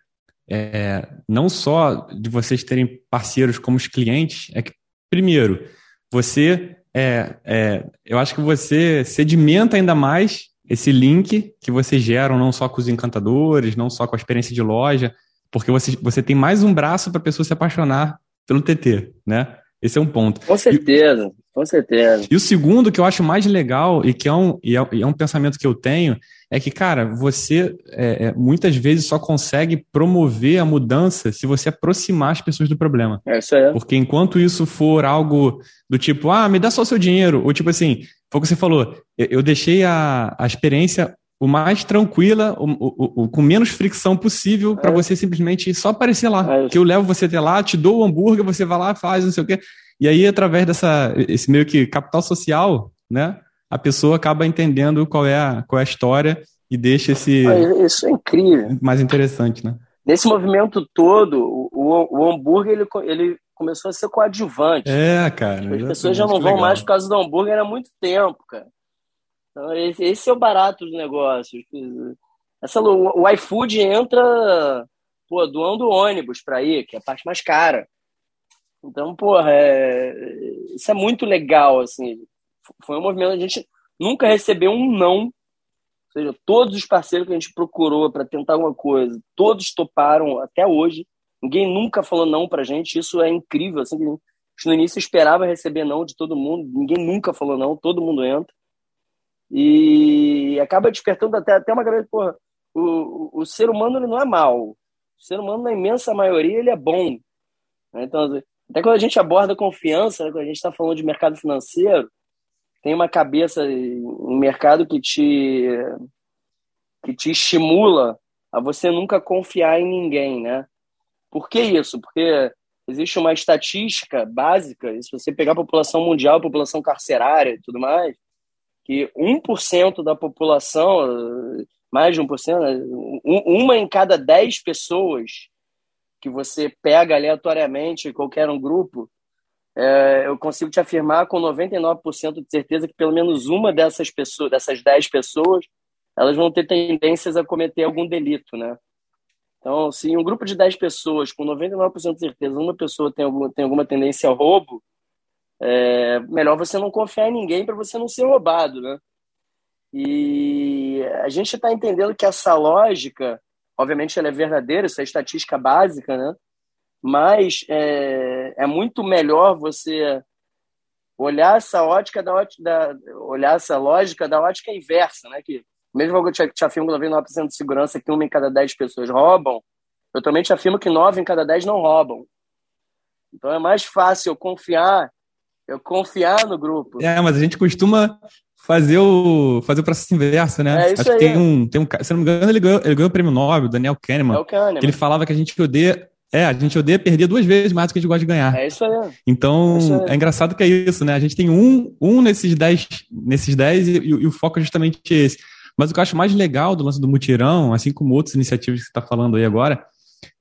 é não só de vocês terem parceiros como os clientes, é que, primeiro, você é, é, eu acho que você sedimenta ainda mais esse link que vocês geram, não só com os encantadores, não só com a experiência de loja, porque você, você tem mais um braço para a pessoa se apaixonar pelo TT, né? Esse é um ponto. Com certeza, e, com certeza. E o segundo que eu acho mais legal e que é um, e é, e é um pensamento que eu tenho é que, cara, você é, é, muitas vezes só consegue promover a mudança se você aproximar as pessoas do problema. É isso aí. Porque enquanto isso for algo do tipo, ah, me dá só o seu dinheiro, ou tipo assim, foi o que você falou, eu deixei a, a experiência o mais tranquila, o, o, o, com menos fricção possível é. para você simplesmente só aparecer lá. É que eu levo você até lá, te dou o hambúrguer, você vai lá, faz, não sei o quê. E aí, através dessa, esse meio que capital social, né? A pessoa acaba entendendo qual é a, qual é a história e deixa esse. Isso é incrível. Mais interessante, né? Nesse movimento todo, o, o hambúrguer ele, ele começou a ser coadjuvante. É, cara. As pessoas já não vão legal. mais por causa do hambúrguer há muito tempo, cara. Então, esse, esse é o barato dos negócios. Essa, o, iFood entra pô, doando ônibus para ir, que é a parte mais cara. Então, porra, é, isso é muito legal, assim. Foi um movimento, a gente nunca recebeu um não. Ou seja, todos os parceiros que a gente procurou para tentar alguma coisa, todos toparam até hoje. Ninguém nunca falou não pra gente, isso é incrível, assim. No início esperava receber não de todo mundo, ninguém nunca falou não, todo mundo entra. E acaba despertando até, até uma grande. Porra, o, o ser humano ele não é mal. O ser humano, na imensa maioria, ele é bom. Né? Então, até quando a gente aborda confiança, né? quando a gente está falando de mercado financeiro, tem uma cabeça, um mercado que te, que te estimula a você nunca confiar em ninguém, né? Por que isso? Porque existe uma estatística básica, se você pegar a população mundial, a população carcerária e tudo mais, que 1% da população, mais de 1%, né, uma em cada 10 pessoas que você pega aleatoriamente qualquer um grupo, é, eu consigo te afirmar com 99% de certeza que pelo menos uma dessas pessoas, dessas 10 pessoas, elas vão ter tendências a cometer algum delito, né? Então, se um grupo de 10 pessoas, com 99% de certeza, uma pessoa tem alguma, tem alguma tendência ao roubo, é melhor você não confiar em ninguém para você não ser roubado, né? E a gente está entendendo que essa lógica, obviamente, ela é verdadeira, isso é estatística básica, né? Mas é, é muito melhor você olhar essa ótica da, da olhar essa lógica da ótica inversa, né? Que mesmo que eu te afirmo que 99% de segurança que uma em cada 10 pessoas roubam, eu também te afirmo que 9 em cada 10 não roubam. Então é mais fácil eu confiar eu confiar no grupo. É, mas a gente costuma fazer o, fazer o processo inverso, né? É isso Acho aí. que tem um, tem um, se não me engano, ele ganhou, ele ganhou o prêmio Nobel, Daniel Kahneman, É o Kahneman. que ele falava que a gente odeia, é, a gente odeia perder duas vezes mais do que a gente gosta de ganhar. É isso aí. Então, É isso aí. é engraçado que é isso, né? A gente tem um, um nesses dez, nesses dez e, e o foco é justamente esse. Mas o que eu acho mais legal do lance do mutirão, assim como outras iniciativas que você está falando aí agora,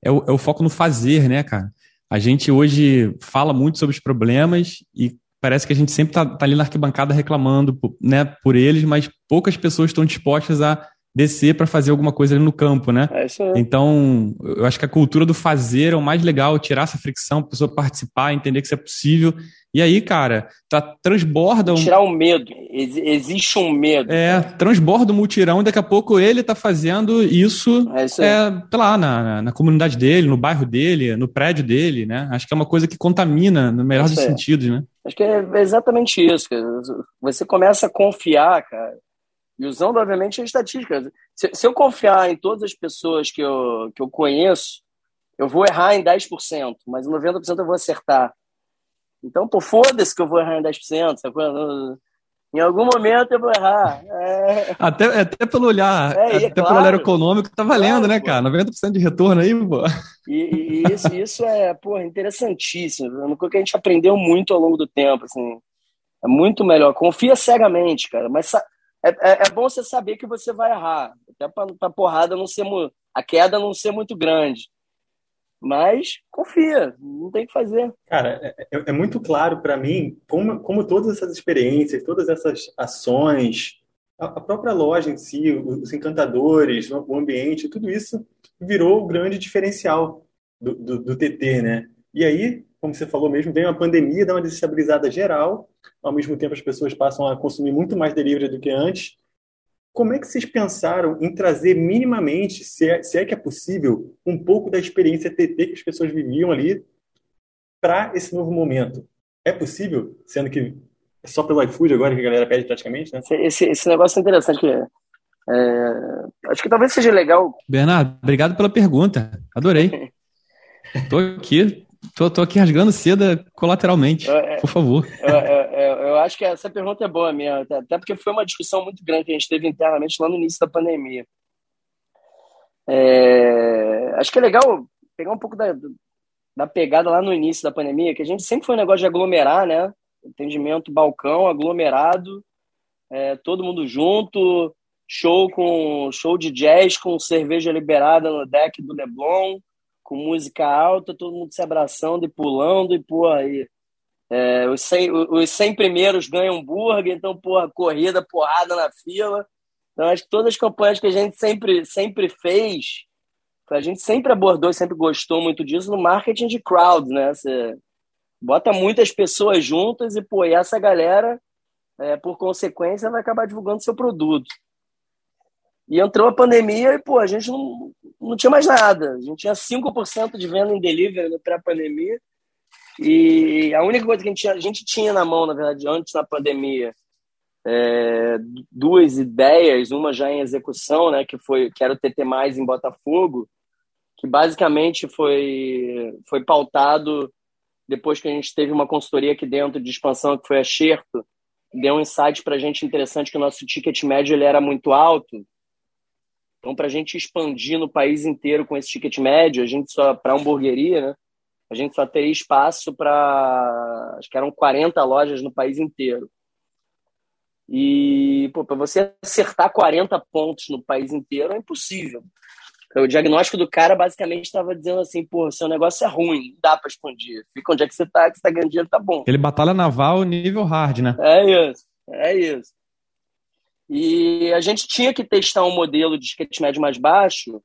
é o, é o foco no fazer, né, cara? A gente hoje fala muito sobre os problemas e parece que a gente sempre está tá ali na arquibancada reclamando né, por eles, mas poucas pessoas estão dispostas a descer para fazer alguma coisa ali no campo, né? É isso aí. Então, eu acho que a cultura do fazer é o mais legal, tirar essa fricção, a pessoa participar, entender que isso é possível. E aí, cara, tá, transborda um... Tirar o medo. Ex existe um medo. É, transborda um mutirão e daqui a pouco ele tá fazendo isso, é, isso é lá, na, na, na, comunidade dele, no bairro dele, no prédio dele, né? Acho que é uma coisa que contamina, no melhor dos sentidos, né? Acho que é exatamente isso. Você começa a confiar, cara, e usando, obviamente, a estatística. Se, se, eu confiar em todas as pessoas que eu, que eu conheço, eu vou errar em 10%, mas em 90% eu vou acertar. Então, pô, foda-se que eu vou errar em 10%. Sabe? Em algum momento eu vou errar. É... Até, até pelo olhar, é, até claro, pelo olhar econômico, tá valendo, claro, né, cara? 90% de retorno aí, pô. E, e isso, isso é, pô, interessantíssimo. É uma coisa que a gente aprendeu muito ao longo do tempo, assim. É muito melhor. Confia cegamente, cara. Mas é, é, é, bom você saber que você vai errar, até para a porrada não ser a queda não ser muito grande. Mas confia, não tem o que fazer. Cara, é, é, é muito claro para mim como, como todas essas experiências, todas essas ações, a, a própria loja em si, os encantadores, o ambiente, tudo isso virou o grande diferencial do, do, do TT, né? E aí, como você falou mesmo, vem uma pandemia, dá uma desestabilizada geral, ao mesmo tempo as pessoas passam a consumir muito mais delivery do que antes. Como é que vocês pensaram em trazer minimamente, se é, se é que é possível, um pouco da experiência TT que as pessoas viviam ali para esse novo momento? É possível, sendo que é só pelo iFood agora que a galera pede praticamente, né? Esse, esse negócio é interessante. Que, é, acho que talvez seja legal. Bernardo, obrigado pela pergunta. Adorei. Estou aqui Tô, tô aqui rasgando seda colateralmente, é, por favor. Eu, eu, eu, acho que essa pergunta é boa mesmo, até porque foi uma discussão muito grande que a gente teve internamente lá no início da pandemia. É, acho que é legal pegar um pouco da, da pegada lá no início da pandemia, que a gente sempre foi um negócio de aglomerar, né? Atendimento balcão, aglomerado, é, todo mundo junto, show com show de jazz com cerveja liberada no deck do Leblon com música alta, todo mundo se abraçando e pulando, e, porra, aí. É, os, 100, os 100 primeiros ganham hambúrguer, então, porra, corrida, porrada na fila. Então, acho que todas as campanhas que a gente sempre, sempre fez, a gente sempre abordou e sempre gostou muito disso no marketing de crowd, né? Você bota muitas pessoas juntas e, pô, e essa galera, é, por consequência, vai acabar divulgando seu produto. E entrou a pandemia e, pô, a gente não, não tinha mais nada. A gente tinha 5% de venda em delivery no pré-pandemia. E a única coisa que a gente, tinha, a gente tinha na mão, na verdade, antes da pandemia, é, duas ideias, uma já em execução, né, que foi que era o TT Mais em Botafogo, que basicamente foi foi pautado depois que a gente teve uma consultoria aqui dentro de expansão que foi a Xerto, deu um insight para a gente interessante que o nosso ticket médio ele era muito alto então, para a gente expandir no país inteiro com esse ticket médio, a gente só para hamburgueria, né? A gente só teria espaço para acho que eram 40 lojas no país inteiro. E para você acertar 40 pontos no país inteiro é impossível. O diagnóstico do cara basicamente estava dizendo assim: pô, seu negócio é ruim, não dá para expandir. Fica onde é que você está, que você está ganhando dinheiro, tá bom. Ele batalha naval nível hard, né? É isso, é isso. E a gente tinha que testar um modelo de ticket médio mais baixo,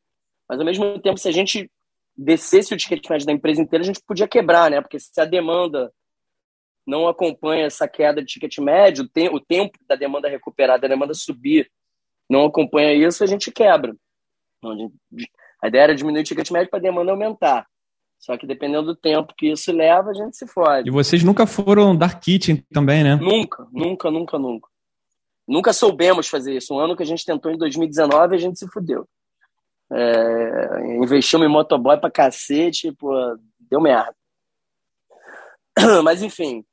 mas ao mesmo tempo, se a gente descesse o ticket médio da empresa inteira, a gente podia quebrar, né? Porque se a demanda não acompanha essa queda de ticket médio, o tempo da demanda recuperar, da demanda subir, não acompanha isso, a gente quebra. A ideia era diminuir o ticket médio para a demanda aumentar. Só que dependendo do tempo que isso leva, a gente se fode. E vocês nunca foram dark kitchen também, né? Nunca, nunca, nunca, nunca. Nunca soubemos fazer isso. Um ano que a gente tentou em 2019 a gente se fudeu. É, investimos em motoboy pra cacete, pô, deu merda. Mas enfim,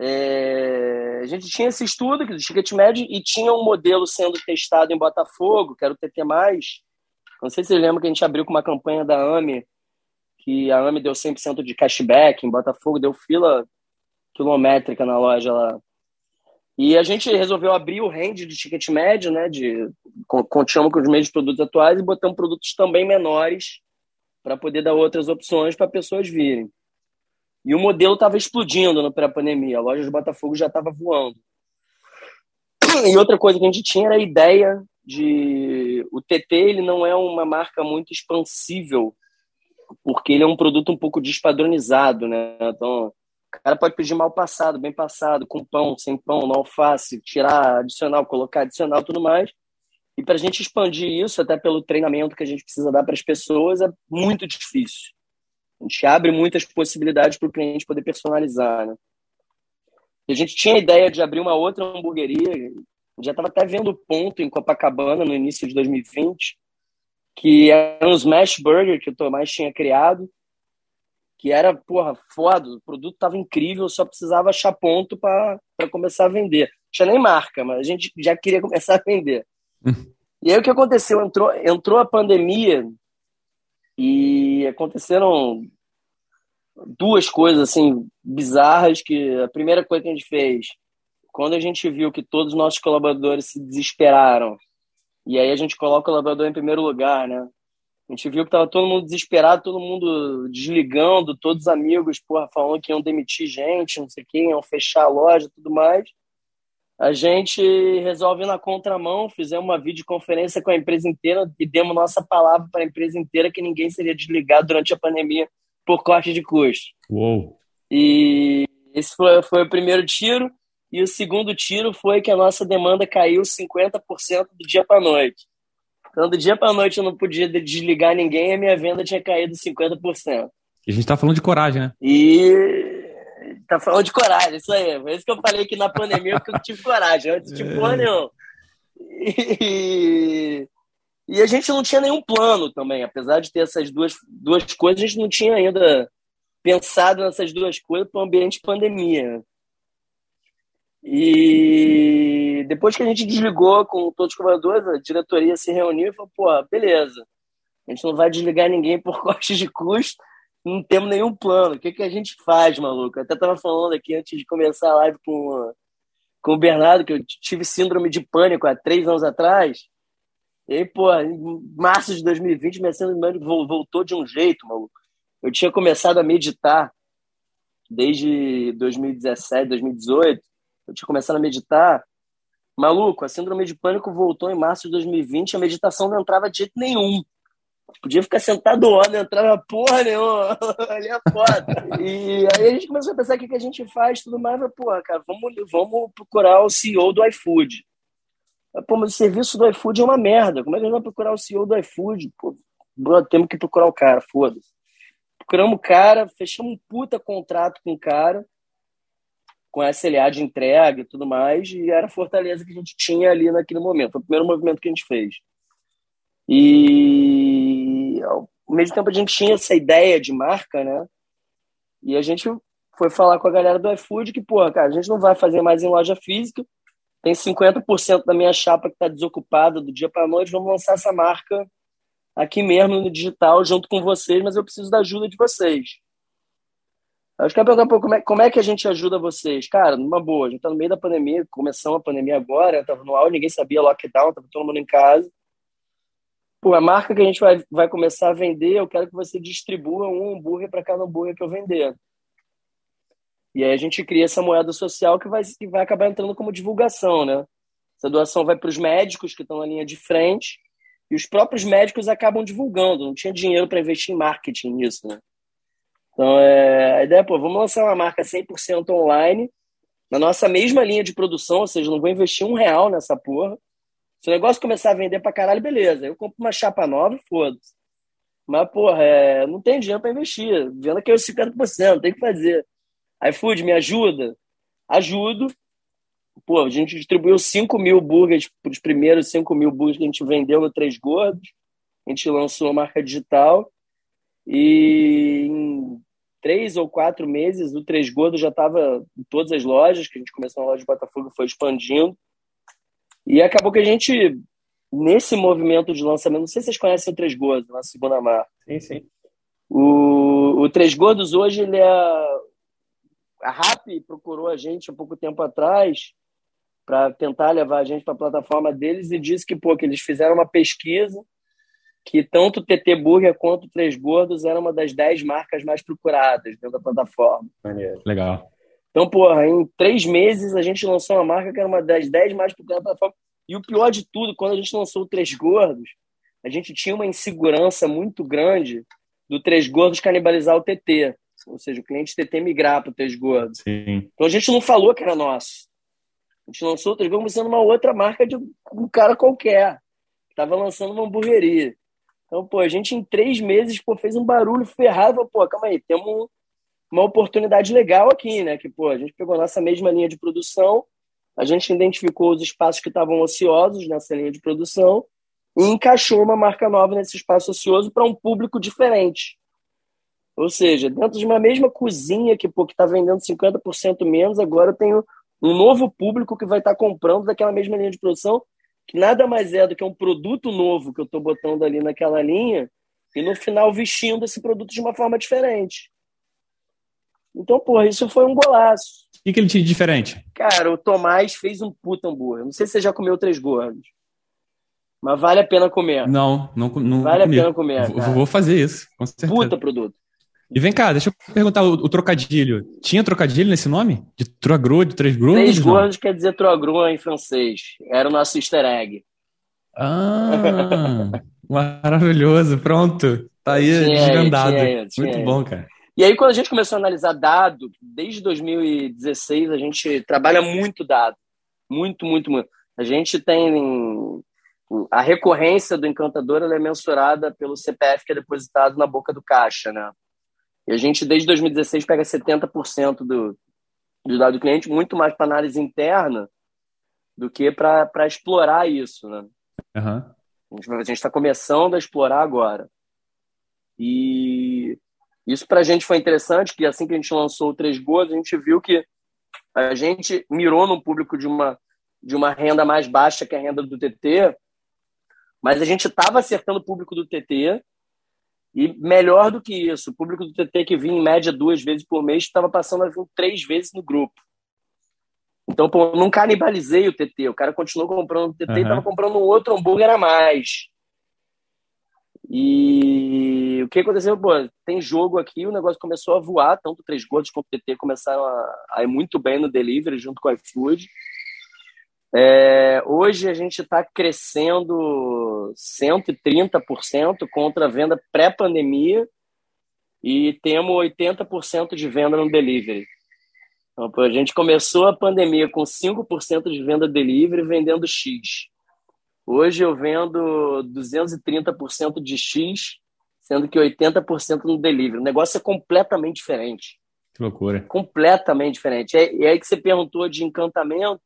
é, a gente tinha esse estudo do ticket médio e tinha um modelo sendo testado em Botafogo, que era o TT+. Não sei se vocês lembram que a gente abriu com uma campanha da AME, que a AME deu 100% de cashback, em Botafogo deu fila quilométrica na loja lá. E a gente resolveu abrir o range de ticket médio, né? De, continuamos com os mesmos produtos atuais e botamos produtos também menores para poder dar outras opções para pessoas virem. E o modelo estava explodindo no pré-pandemia, a loja de Botafogo já estava voando. E outra coisa que a gente tinha era a ideia de o TT ele não é uma marca muito expansível porque ele é um produto um pouco despadronizado, né? Então, o cara pode pedir mal passado, bem passado, com pão, sem pão, no alface, tirar adicional, colocar adicional, tudo mais. E para a gente expandir isso, até pelo treinamento que a gente precisa dar para as pessoas, é muito difícil. A gente abre muitas possibilidades para o cliente poder personalizar, né? E a gente tinha a ideia de abrir uma outra hamburgueria, já estava até vendo ponto em Copacabana no início de 2020, que era um Smash Burger que o Tomás tinha criado, que era, porra, foda, o produto estava incrível, só precisava achar ponto para começar a vender. Tinha nem marca, mas a gente já queria começar a vender. e aí o que aconteceu? Entrou, entrou a pandemia e aconteceram duas coisas assim bizarras que a primeira coisa que a gente fez quando a gente viu que todos os nossos colaboradores se desesperaram e aí a gente coloca o colaborador em primeiro lugar, né? A gente viu que tava todo mundo desesperado, todo mundo desligando, todos os amigos, porra, falando que iam demitir gente, não sei quem, iam fechar a loja, tudo mais. A gente resolve na contramão, fizemos uma videoconferência com a empresa inteira e demos nossa palavra para a empresa inteira que ninguém seria desligado durante a pandemia por corte de custo. Uou! E esse foi, foi o primeiro tiro. E o segundo tiro foi que a nossa demanda caiu 50% do dia para noite. Então, do dia para noite eu não podia desligar ninguém e a minha venda tinha caído 50%. E a gente está falando de coragem, né? E tá falando de coragem, isso aí. Foi isso que eu falei que na pandemia eu tive coragem. Antes de porra nenhuma. E... e a gente não tinha nenhum plano também. Apesar de ter essas duas, duas coisas, a gente não tinha ainda pensado nessas duas coisas para o ambiente pandemia. E depois que a gente desligou com todos os colaboradores, a diretoria se reuniu e falou: pô, beleza, a gente não vai desligar ninguém por corte de custo, não temos nenhum plano. O que, que a gente faz, maluco? Eu até estava falando aqui antes de começar a live com, com o Bernardo, que eu tive síndrome de pânico há três anos atrás. E aí, pô, em março de 2020, minha síndrome voltou de um jeito, maluco. Eu tinha começado a meditar desde 2017, 2018 eu tinha começado a meditar. Maluco, a síndrome de pânico voltou em março de 2020, a meditação não entrava de jeito nenhum. Podia ficar sentado lá, não entrava porra nenhuma, ali é foda. E aí a gente começou a pensar o que, que a gente faz tudo mais, mas, porra, cara, vamos, vamos procurar o CEO do iFood. Pô, mas o serviço do iFood é uma merda. Como é que a gente vai procurar o CEO do iFood? Pô, temos que procurar o cara, foda-se. Procuramos o cara, fechamos um puta contrato com o cara com SLA de entrega e tudo mais, e era a fortaleza que a gente tinha ali naquele momento. Foi o primeiro movimento que a gente fez. E ao mesmo tempo a gente tinha essa ideia de marca, né? E a gente foi falar com a galera do iFood que, pô, cara, a gente não vai fazer mais em loja física, tem 50% da minha chapa que está desocupada do dia para noite, vamos lançar essa marca aqui mesmo no digital junto com vocês, mas eu preciso da ajuda de vocês. Eu perguntar um pouco como é, como é que a gente ajuda vocês. Cara, numa boa, a gente tá no meio da pandemia, começou a pandemia agora, tava no auge, ninguém sabia, lockdown, tava todo mundo em casa. Pô, a marca que a gente vai, vai começar a vender, eu quero que você distribua um hambúrguer para cada hambúrguer que eu vender. E aí a gente cria essa moeda social que vai, que vai acabar entrando como divulgação, né? Essa doação vai para os médicos que estão na linha de frente e os próprios médicos acabam divulgando. Não tinha dinheiro para investir em marketing nisso, né? Então, é, a ideia é, pô, vamos lançar uma marca 100% online, na nossa mesma linha de produção, ou seja, não vou investir um real nessa porra. Se o negócio começar a vender pra caralho, beleza. Eu compro uma chapa nova e foda-se. Mas, porra, é, não tem dinheiro para investir. Venda que é os 50%, tem que fazer. iFood, me ajuda? Ajudo. Pô, a gente distribuiu 5 mil burgers para os primeiros 5 mil burgers que a gente vendeu no Três Gordos. A gente lançou a marca digital. E em três ou quatro meses, o Três Gordos já estava em todas as lojas, que a gente começou na loja de Botafogo foi expandindo. E acabou que a gente, nesse movimento de lançamento, não sei se vocês conhecem o Três Gordos, na segunda marca. Sim, sim. O, o Três Gordos hoje, ele é. A RAP procurou a gente há pouco tempo atrás para tentar levar a gente para a plataforma deles e disse que, pô, que eles fizeram uma pesquisa que tanto o TT Burger quanto o Três Gordos era uma das dez marcas mais procuradas dentro da plataforma. Legal. Então, porra, em três meses a gente lançou uma marca que era uma das dez mais procuradas da plataforma. E o pior de tudo, quando a gente lançou o Três Gordos, a gente tinha uma insegurança muito grande do Três Gordos canibalizar o TT. Ou seja, o cliente TT migrar para o Três Gordos. Sim. Então a gente não falou que era nosso. A gente lançou o Três Gordos sendo uma outra marca de um cara qualquer. Estava lançando uma hamburgueria. Então, pô, a gente em três meses pô, fez um barulho ferrado. Pô, calma aí, temos uma oportunidade legal aqui, né? Que, pô, a gente pegou a nossa mesma linha de produção, a gente identificou os espaços que estavam ociosos nessa linha de produção e encaixou uma marca nova nesse espaço ocioso para um público diferente. Ou seja, dentro de uma mesma cozinha que está vendendo 50% menos, agora eu tenho um novo público que vai estar tá comprando daquela mesma linha de produção que nada mais é do que um produto novo que eu estou botando ali naquela linha e no final vestindo esse produto de uma forma diferente. Então, porra, isso foi um golaço. O que, que ele tinha de diferente? Cara, o Tomás fez um puta hambúrguer. Não sei se você já comeu três gordos. Mas vale a pena comer. Não, não, não Vale comi. a pena comer. Vou, vou fazer isso, com certeza. Puta produto. E vem cá, deixa eu perguntar o, o trocadilho. Tinha trocadilho nesse nome? De Troagro, de Três Gordos? Três gordos quer dizer troagro em francês. Era o nosso easter egg. Ah, maravilhoso. Pronto. Tá aí Tinha, desvendado. tinha, tinha. Muito bom, cara. E aí, quando a gente começou a analisar dado, desde 2016 a gente trabalha muito dado. Muito, muito, muito. A gente tem. A recorrência do encantador é mensurada pelo CPF que é depositado na boca do caixa, né? E a gente, desde 2016, pega 70% do, do dado do cliente, muito mais para análise interna do que para explorar isso, né? Aham. A gente está começando a explorar agora. E isso para a gente foi interessante, que assim que a gente lançou o Três Gols, a gente viu que a gente mirou no público de uma, de uma renda mais baixa que a renda do TT, mas a gente estava acertando o público do TT e melhor do que isso, o público do TT que vinha em média duas vezes por mês estava passando a vir três vezes no grupo. Então, pô, eu não canibalizei o TT. O cara continuou comprando o TT e Aham. estava comprando um outro hambúrguer a mais. E o que aconteceu? Pô, tem jogo aqui, o negócio começou a voar, tanto Três Gordos quanto o TT começaram a, a ir muito bem no delivery junto com o iFood. É, hoje a gente está crescendo 130% contra a venda pré-pandemia e temos 80% de venda no delivery. Então, a gente começou a pandemia com 5% de venda delivery vendendo X. Hoje eu vendo 230% de X, sendo que 80% no delivery. O negócio é completamente diferente. Que loucura. Completamente diferente. É- E aí que você perguntou de encantamento,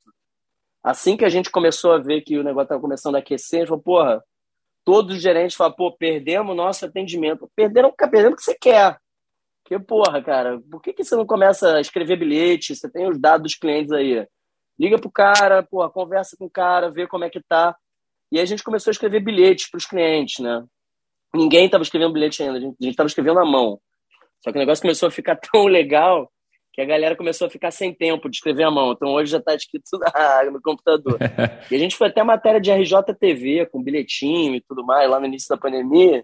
assim que a gente começou a ver que o negócio estava começando a aquecer, a gente falou, porra, todos os gerentes falaram, pô, perdemos o nosso atendimento. Perderam, perdemos o que você quer. Porque, porra, cara, por que, que você não começa a escrever bilhete? Você tem os dados dos clientes aí. Liga pro cara, porra, conversa com o cara, vê como é que tá. E aí a gente começou a escrever bilhetes para os clientes, né? Ninguém estava escrevendo bilhete ainda, a gente estava escrevendo à mão. Só que o negócio começou a ficar tão legal que a galera começou a ficar sem tempo de escrever à mão. Então hoje já está escrito no computador. E a gente foi até matéria de RJTV, com bilhetinho e tudo mais, lá no início da pandemia.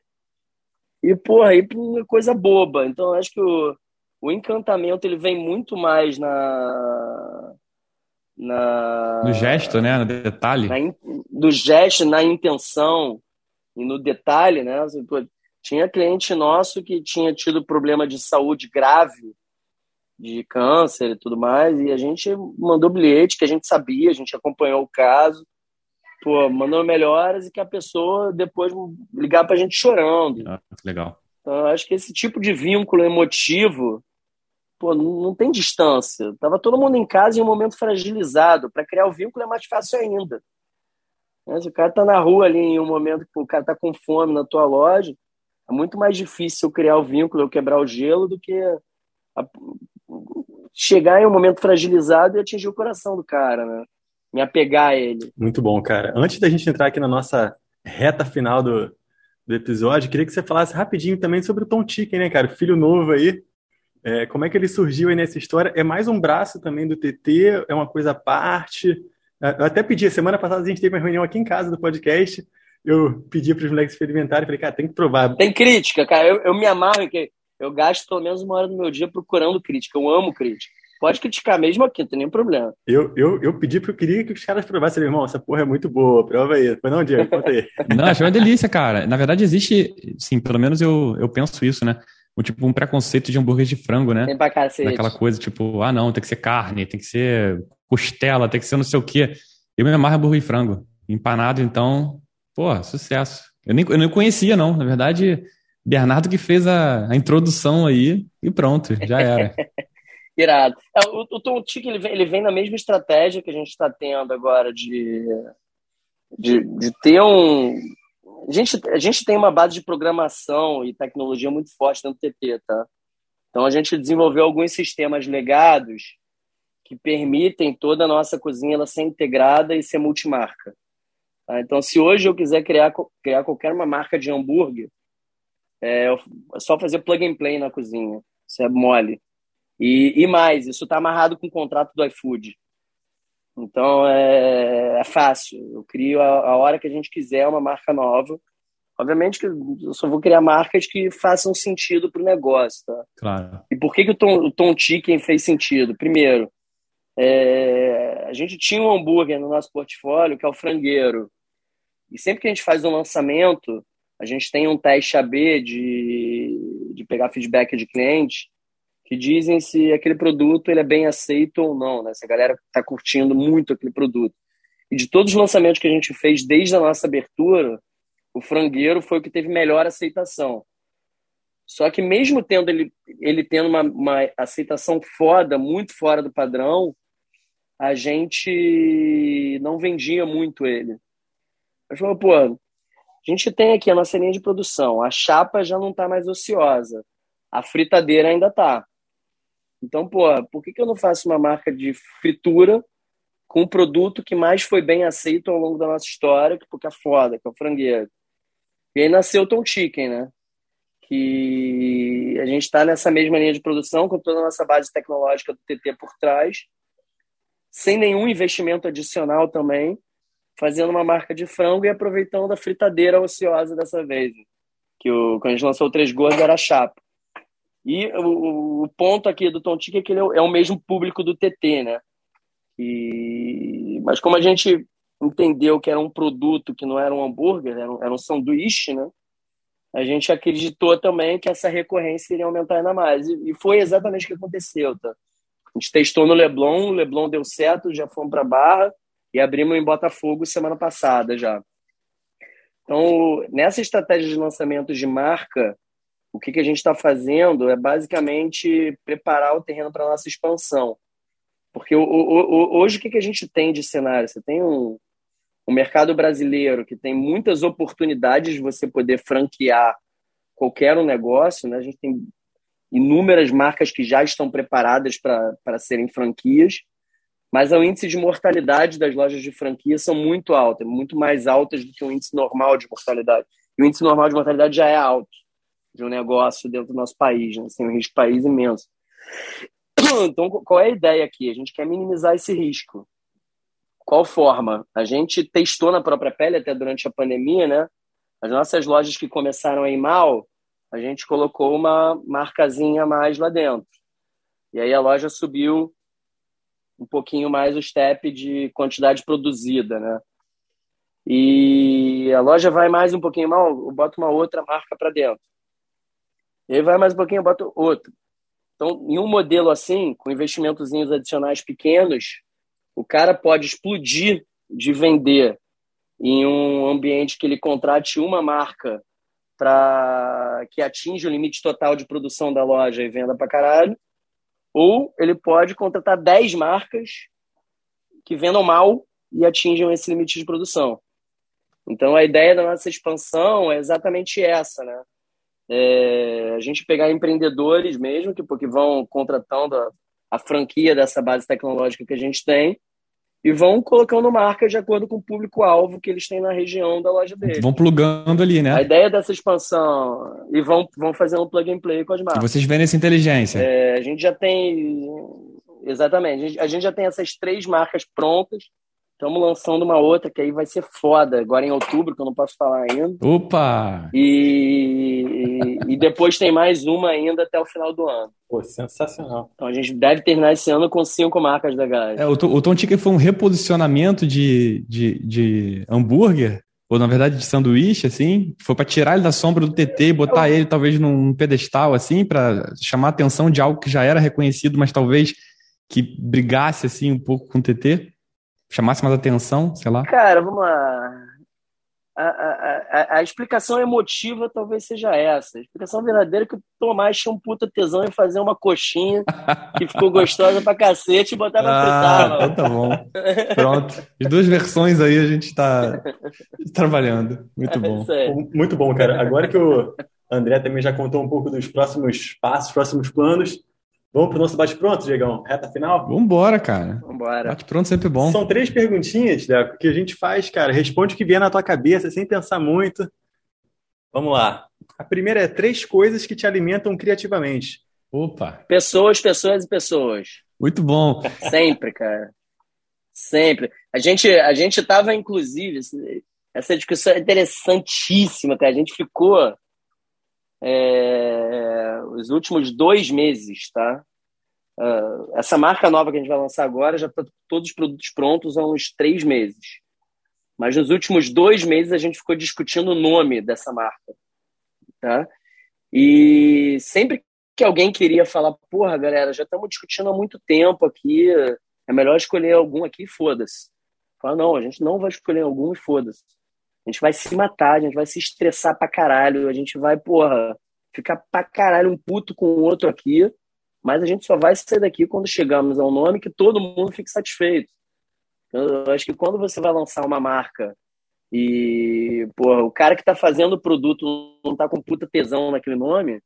E, porra, aí uma coisa boba. Então, eu acho que o, o encantamento ele vem muito mais na. na No gesto, né? No detalhe. na in- do gesto, na intenção e no detalhe, né? Pô, tinha cliente nosso que tinha tido problema de saúde grave, de câncer e tudo mais, e a gente mandou bilhete que a gente sabia, a gente acompanhou o caso, pô, mandou melhoras e que a pessoa depois ligar pra gente chorando. Ah, legal. Então, eu acho que esse tipo de vínculo emotivo, pô, não, tem distância. Tava todo mundo em casa em um momento fragilizado. Para criar o vínculo é mais fácil ainda. Né? Se o cara tá na rua ali em um momento que o cara tá com fome na tua loja, é muito mais difícil eu criar o vínculo, eu quebrar o gelo, do que a- chegar em um momento fragilizado e atingir o coração do cara, né? Me apegar a ele. Muito bom, cara. Antes da gente entrar aqui na nossa reta final do, do episódio, queria que você falasse rapidinho também sobre o Tom Chicken, né, cara? Filho novo aí. É, como é que ele surgiu aí nessa história? É mais um braço também do TT? É uma coisa à parte? Eu até pedi, semana passada a gente teve uma reunião aqui em casa do podcast. Eu pedi para os moleques experimentarem, falei, cara, tem que provar. Tem crítica, cara. Eu, eu me amarro, que eu gasto pelo menos uma hora do meu dia procurando crítica. Eu amo crítica. Pode criticar mesmo aqui, não tem nenhum problema. Eu, eu, eu pedi porque eu queria que os caras provassem, irmão, essa porra é muito boa, prova aí. Foi não, Diego? Conta aí. Não, achei uma delícia, cara. Na verdade, existe, sim, pelo menos eu, eu penso isso, né? O tipo um preconceito de hambúrguer de frango, né? Tem pra cacete. Daquela coisa, tipo, ah, não, tem que ser carne, tem que ser costela, tem que ser não sei o quê. Eu me amarro hambúrguer de frango. Empanado, então, pô, sucesso. Eu nem, eu nem conhecia, não. Na verdade, Bernardo que fez a, a introdução aí e pronto, já era. Irado. É, o, o Tom Tick, ele vem, ele vem na mesma estratégia que a gente está tendo agora de, de, de ter um... A gente, a gente tem uma base de programação e tecnologia muito forte dentro do TT, tá? Então a gente desenvolveu alguns sistemas legados que permitem toda a nossa cozinha ela ser integrada e ser multimarca. Tá? Então, se hoje eu quiser criar, criar qualquer uma marca de hambúrguer, é, só fazer plug and play na cozinha. Isso é mole. E, e mais, isso está amarrado com o contrato do iFood. Então é, é fácil. Eu crio a, a, hora que a gente quiser uma marca nova. Obviamente que eu só vou criar marcas que façam sentido para o negócio. Tá? Claro. E por que, que o, Tom, o Tom Chicken fez sentido? Primeiro, é, a gente tinha um hambúrguer no nosso portfólio que é o frangueiro. E sempre que a gente faz um lançamento, a gente tem um teste AB de, de pegar feedback de cliente que dizem se aquele produto ele é bem aceito ou não, né? Se a galera está curtindo muito aquele produto. E de todos os lançamentos que a gente fez desde a nossa abertura, o frangueiro foi o que teve melhor aceitação. Só que mesmo tendo ele, ele tendo uma, uma aceitação foda, muito fora do padrão, a gente não vendia muito ele. Gente falou, pô, a gente tem aqui a nossa linha de produção, a chapa já não está mais ociosa, a fritadeira ainda está. Então, pô, por que, que eu não faço uma marca de fritura com um produto que mais foi bem aceito ao longo da nossa história, porque é foda, que é o frangueiro? E aí nasceu o Tom Chicken, né? Que a gente está nessa mesma linha de produção, com toda a nossa base tecnológica do TT por trás, sem nenhum investimento adicional também, fazendo uma marca de frango e aproveitando a fritadeira ociosa dessa vez. Que o, quando a gente lançou o Três Gordos era chapa. E o, o ponto aqui do Tom Tic é que ele é o mesmo público do TT, né? E, mas como a gente entendeu que era um produto que não era um hambúrguer, era um, era um sanduíche, né? A gente acreditou também que essa recorrência iria aumentar ainda mais. E, e foi exatamente o que aconteceu, tá? A gente testou no Leblon, o Leblon deu certo, já fomos para Barra e abrimos em Botafogo semana passada já. Então, nessa estratégia de lançamento de marca, o que, que a gente está fazendo é basicamente preparar o terreno para a nossa expansão. Porque hoje o que, que a gente tem de cenário? Você tem um, um mercado brasileiro que tem muitas oportunidades de você poder franquear qualquer um negócio. Né? A gente tem inúmeras marcas que já estão preparadas para serem franquias, mas o índice de mortalidade das lojas de franquia são muito altas, muito mais altas do que o índice normal de mortalidade. E o índice normal de mortalidade já é alto de um negócio dentro do nosso país, né? assim, um risco país imenso. Então, qual é a ideia aqui? A gente quer minimizar esse risco. Qual forma? A gente testou na própria pele até durante a pandemia, né? As nossas lojas que começaram a ir mal, a gente colocou uma marcazinha a mais lá dentro. E aí a loja subiu um pouquinho mais o step de quantidade produzida, né? E a loja vai mais um pouquinho mal, eu boto uma outra marca para dentro. E aí vai mais um pouquinho, eu boto outro. Então, em um modelo assim, com investimentozinhos adicionais pequenos, o cara pode explodir de vender em um ambiente que ele contrate uma marca para que atinja o limite total de produção da loja e venda para caralho, ou ele pode contratar 10 marcas que vendam mal e atinjam esse limite de produção. Então a ideia da nossa expansão é exatamente essa, né? é, a gente pegar empreendedores mesmo, que porque vão contratando a, a, franquia dessa base tecnológica que a gente tem e vão colocando marcas de acordo com o público-alvo que eles têm na região da loja deles. Vão plugando ali, né? A ideia dessa expansão e vão, vão fazendo plug and play com as marcas. E vocês vendem essa inteligência? É, a gente já tem... Exatamente. A gente, a gente já tem essas três marcas prontas, estamos lançando uma outra que aí vai ser foda, agora em outubro, que eu não posso falar ainda. Opa! E, e depois tem mais uma ainda até o final do ano. Pô, sensacional. Então a gente deve terminar esse ano com cinco marcas legais. É, o, o Tom Ticker foi um reposicionamento de, de, de hambúrguer, ou na verdade de sanduíche, assim? Foi para tirar ele da sombra do TT e botar ele talvez num pedestal, assim, para chamar a atenção de algo que já era reconhecido, mas talvez que brigasse assim um pouco com o TT? Chamasse mais atenção, sei lá? Cara, vamos lá. A, a, a, a, explicação emotiva talvez seja essa. A explicação verdadeira é que o Tomás tinha um puta tesão em fazer uma coxinha que ficou gostosa pra cacete e botar na ah, Então tá bom. Pronto. As duas versões aí a gente tá trabalhando. Muito bom. É Muito bom, cara. Agora que o André também já contou um pouco dos próximos passos, próximos planos, Vamos para o nosso bate-pronto, Diegão? Reta final? Vambora, cara. Vambora. Bate-pronto sempre bom. São três perguntinhas, Deco, que a gente faz, cara. Responde o que vier na tua cabeça, sem pensar muito. Vamos lá. A primeira é três coisas que te alimentam criativamente. Opa. Pessoas, pessoas e pessoas. Muito bom. Sempre, cara. Sempre. A gente, a gente estava, inclusive, essa discussão é interessantíssima, cara. A gente ficou é, os últimos dois meses, tá? Uh, essa marca nova que a gente vai lançar agora já está todos os produtos prontos há uns três meses. Mas nos últimos dois meses a gente ficou discutindo o nome dessa marca, tá? E sempre que alguém queria falar, porra, galera, já estamos discutindo há muito tempo aqui, é melhor escolher algum aqui, foda-se. Fala, não, a gente não vai escolher algum e foda-se. A gente vai se matar, a gente vai se estressar pra caralho, a gente vai, porra, ficar pra caralho um puto com o outro aqui, mas a gente só vai sair daqui quando chegarmos a um nome que todo mundo fique satisfeito. Eu acho que quando você vai lançar uma marca e, porra, o cara que tá fazendo o produto não tá com puta tesão naquele nome,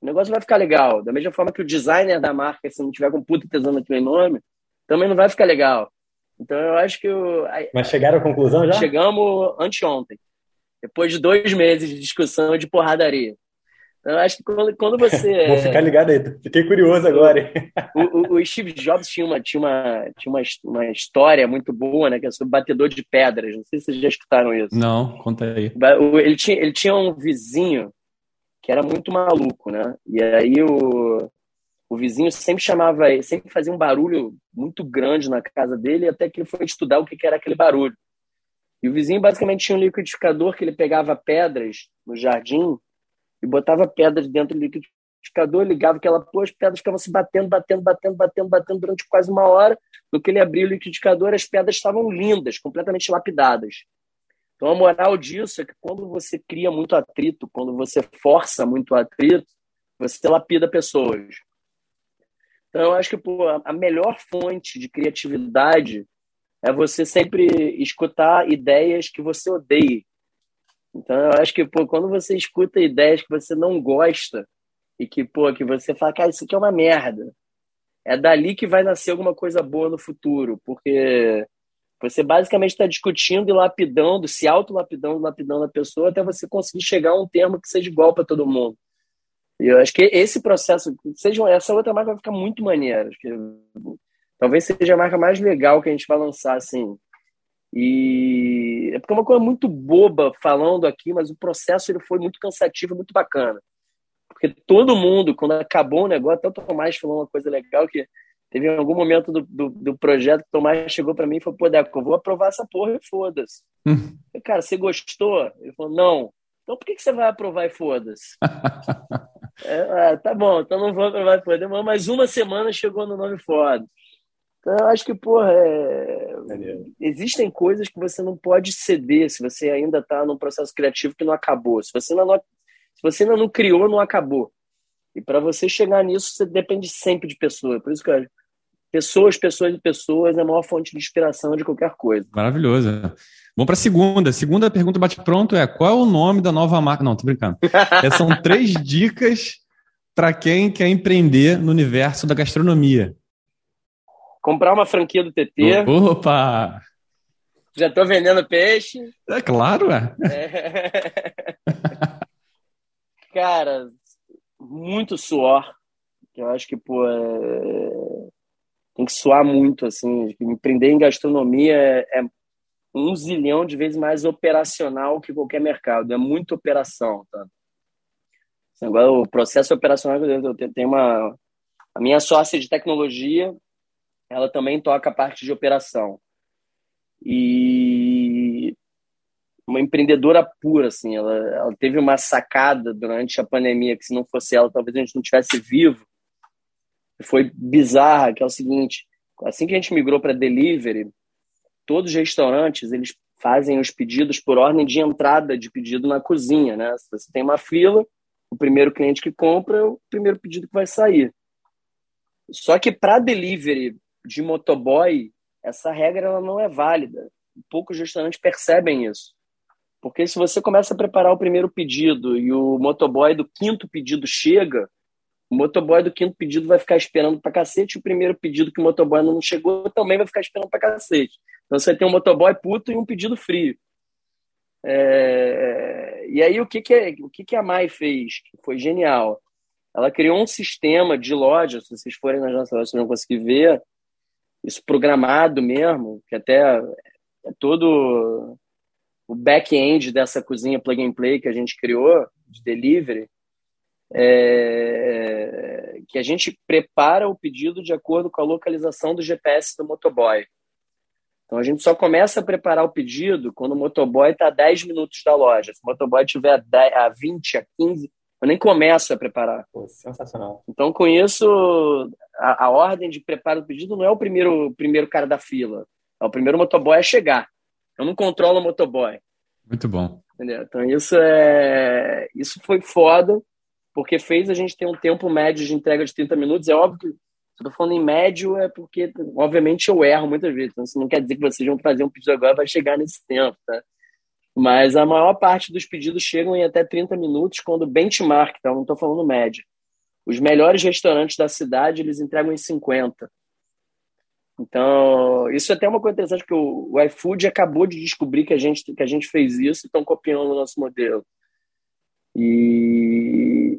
o negócio vai ficar legal. Da mesma forma que o designer da marca, se não tiver com puta tesão naquele nome, também não vai ficar legal. Então eu acho que. Eu, Mas chegaram à conclusão já? Chegamos anteontem. Depois de dois meses de discussão e de porradaria. Eu acho que quando, quando você. Vou ficar ligado aí, fiquei curioso agora. O, o, o, Steve Jobs tinha, uma, tinha, uma, tinha uma, uma história muito boa, né? Que é sobre batedor de pedras. Não sei se vocês já escutaram isso. Não, conta aí. Ele tinha, ele tinha um vizinho que era muito maluco, né? E aí o, o vizinho sempre chamava, sempre fazia um barulho muito grande na casa dele, até que ele foi estudar o que era aquele barulho. E o vizinho basicamente tinha um liquidificador que ele pegava pedras no jardim e botava pedras dentro do liquidificador, ligava aquela pô, as pedras ficavam se batendo, batendo, batendo, batendo, batendo durante quase uma hora. No que ele abria o liquidificador, as pedras estavam lindas, completamente lapidadas. Então a moral disso é que quando você cria muito atrito, quando você força muito atrito, você lapida pessoas. Então, eu acho que pô, a melhor fonte de criatividade é você sempre escutar ideias que você odeia. Então, eu acho que pô, quando você escuta ideias que você não gosta e que, pô, que você fala, cara, isso aqui é uma merda, é dali que vai nascer alguma coisa boa no futuro, porque você basicamente está discutindo e lapidando, se auto-lapidando, lapidando a pessoa até você conseguir chegar a um termo que seja igual para todo mundo. E eu acho que esse processo, seja essa outra marca vai ficar muito maneira. Acho que, talvez seja a marca mais legal que a gente vai lançar, assim. E é porque é uma coisa muito boba falando aqui, mas o processo ele foi muito cansativo, muito bacana. Porque todo mundo, quando acabou o negócio, até o Tomás falou uma coisa legal que teve em algum momento do, do, do projeto que o Tomás chegou para mim e falou: pô, Deco, eu vou aprovar essa porra e foda-se. Hum. Cara, você gostou? Ele falou: não. Então por que, que você vai aprovar e foda-se? É, ah, tá bom, então não vou aprovar depois. Demorou mais uma semana chegou no nome foda. Então, eu acho que, porra, é... existem coisas que você não pode ceder se você ainda está num processo criativo que não acabou. Se você ainda não, se você ainda não criou, não acabou. E para você chegar nisso, você depende sempre de pessoas. Por isso que eu pessoas, pessoas e pessoas é a maior fonte de inspiração de qualquer coisa. Maravilhoso. Vamos para a segunda. Segunda pergunta bate-pronto é: qual é o nome da nova marca? Não, tô brincando. É, são três dicas para quem quer empreender no universo da gastronomia. Comprar uma franquia do TT. Opa! Já estou vendendo peixe. É claro, é. é. Cara, muito suor. Eu acho que, pô, é... tem que suar muito, assim. Empreender em gastronomia é, é um zilhão de vezes mais operacional que qualquer mercado. É muita operação, tá? Agora, o processo operacional, eu tenho uma... A minha sócia de tecnologia, ela também toca a parte de operação. E uma empreendedora pura, assim, ela, ela teve uma sacada durante a pandemia que se não fosse ela, talvez a gente não tivesse vivo. Foi bizarra, que é o seguinte, assim que a gente migrou para delivery, todos os restaurantes, eles fazem os pedidos por ordem de entrada de pedido na cozinha, né? Se você tem uma fila, o primeiro cliente que compra é o primeiro pedido que vai sair. Só que para delivery de motoboy, essa regra ela não é válida. Poucos restaurantes percebem isso. Porque se você começa a preparar o primeiro pedido e o motoboy do quinto pedido chega, o motoboy do quinto pedido vai ficar esperando pra cacete, o primeiro pedido que o motoboy não chegou também vai ficar esperando pra cacete. Então você tem um motoboy puto e um pedido frio. É... E aí o que, que, é, o que, que a Mai fez? Que foi genial. Ela criou um sistema de loja, se vocês forem nas nossas lojas, vocês vão conseguir ver, isso programado mesmo, que até é todo o back-end dessa cozinha plug and play que a gente criou, de delivery, é, que a gente prepara o pedido de acordo com a localização do GPS do motoboy. Então a gente só começa a preparar o pedido quando o motoboy está a 10 minutos da loja. Se o motoboy estiver a, 10, a 20, a 15, eu nem começo a preparar. Pô, sensacional. Então, com isso, a, a, ordem de preparo do pedido não é o primeiro, primeiro cara da fila. É o primeiro motoboy a chegar. Eu não controlo o motoboy. Muito bom. Entendeu? Então, isso, é, isso foi foda porque fez a gente ter um tempo médio de entrega de 30 minutos. É óbvio que, se eu tô falando em médio, é porque, obviamente, eu erro muitas vezes. Então, isso não quer dizer que vocês vão fazer um pedido agora vai chegar nesse tempo, tá? Mas a maior parte dos pedidos chegam em até 30 minutos quando benchmark, tá? Não estou falando média. Os melhores restaurantes da cidade, eles entregam em 50. Então, isso é até uma coisa interessante, porque o, o iFood acabou de descobrir que a gente, que a gente fez isso e estão copiando o nosso modelo. E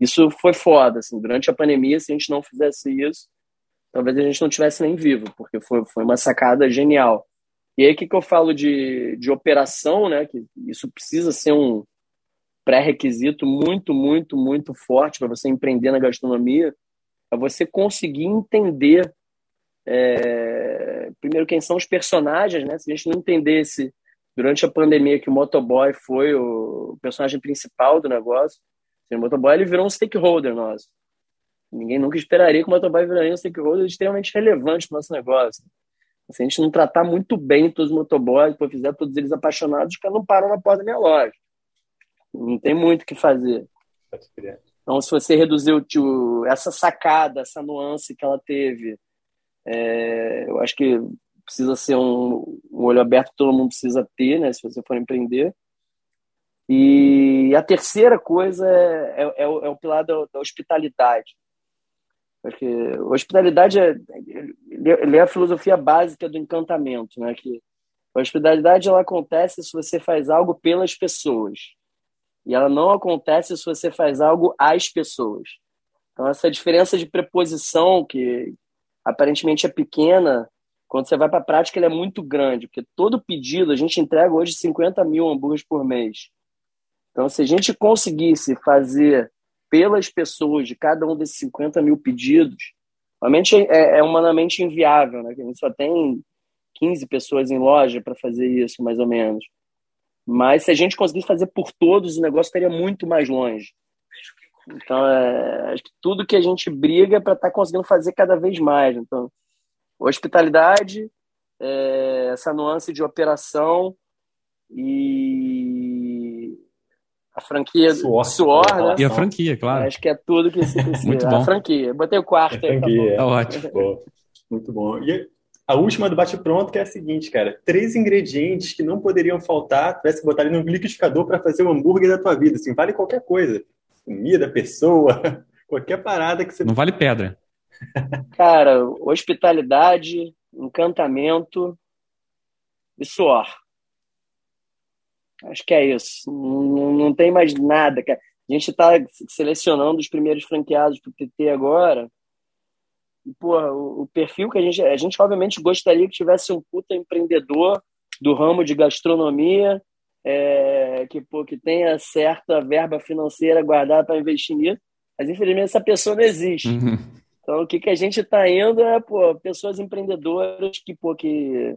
isso foi foda, assim, durante a pandemia, se a gente não fizesse isso, talvez a gente não tivesse nem vivo, porque foi, foi uma sacada genial. E aí, o que, que eu falo de, de operação, né? Que isso precisa ser um pré-requisito muito, muito, muito forte para você empreender na gastronomia, é você conseguir entender, é, primeiro, quem são os personagens, né? Se a gente não entendesse durante a pandemia que o motoboy foi o personagem principal do negócio. O motoboy ele virou um stakeholder nosso. Ninguém nunca esperaria que o motoboy viraria um stakeholder extremamente relevante para o nosso negócio. Se a gente não tratar muito bem todos os motoboys, depois fizer todos eles apaixonados, os caras não param na porta da minha loja. Não tem muito o que fazer. Então, se você reduzir o, essa sacada, essa nuance que ela teve, é, eu acho que precisa ser um, um olho aberto, todo mundo precisa ter, né, se você for empreender. E a terceira coisa é, é, é, o, é o, pilar da, da hospitalidade. Porque hospitalidade é, ele é a filosofia básica do encantamento, né? Que a hospitalidade ela acontece se você faz algo pelas pessoas. E ela não acontece se você faz algo às pessoas. Então essa diferença de preposição que aparentemente é pequena, quando você vai para a prática, ele é muito grande, porque todo pedido, a gente entrega hoje 50 mil hambúrgueres por mês. Então, se a gente conseguisse fazer pelas pessoas de cada um desses 50 mil pedidos, realmente é, é humanamente inviável, né? A gente só tem 15 pessoas em loja para fazer isso, mais ou menos. Mas se a gente conseguisse fazer por todos, o negócio estaria muito mais longe. Então, é, acho que tudo que a gente briga é para estar tá conseguindo fazer cada vez mais. Então, hospitalidade, é, essa nuance de operação e a franquia suor, suor né? E a franquia, claro. Acho que é tudo que se precisa. Muito bom. A franquia. Botei o quarto aí. Franquia. Tá, tá ótimo. Muito bom. E a última do bate-pronto que é a seguinte, cara. Três ingredientes que não poderiam faltar, tivesse botar ali no liquidificador para fazer o hambúrguer da tua vida. Assim, vale qualquer coisa. Comida, pessoa, qualquer parada que você... Não vale pedra. Cara, hospitalidade, encantamento e suor. Acho que é isso. Não, não tem mais nada. A gente está selecionando os primeiros franqueados para o TT agora. porra, o, o, perfil que a gente. A gente, obviamente, gostaria que tivesse um puta empreendedor do ramo de gastronomia, é, que, pô, que tenha certa verba financeira guardada para investir nisso, mas infelizmente essa pessoa não existe. Uhum. Então, o que, que a gente está indo é pô, pessoas empreendedoras que, pô, que,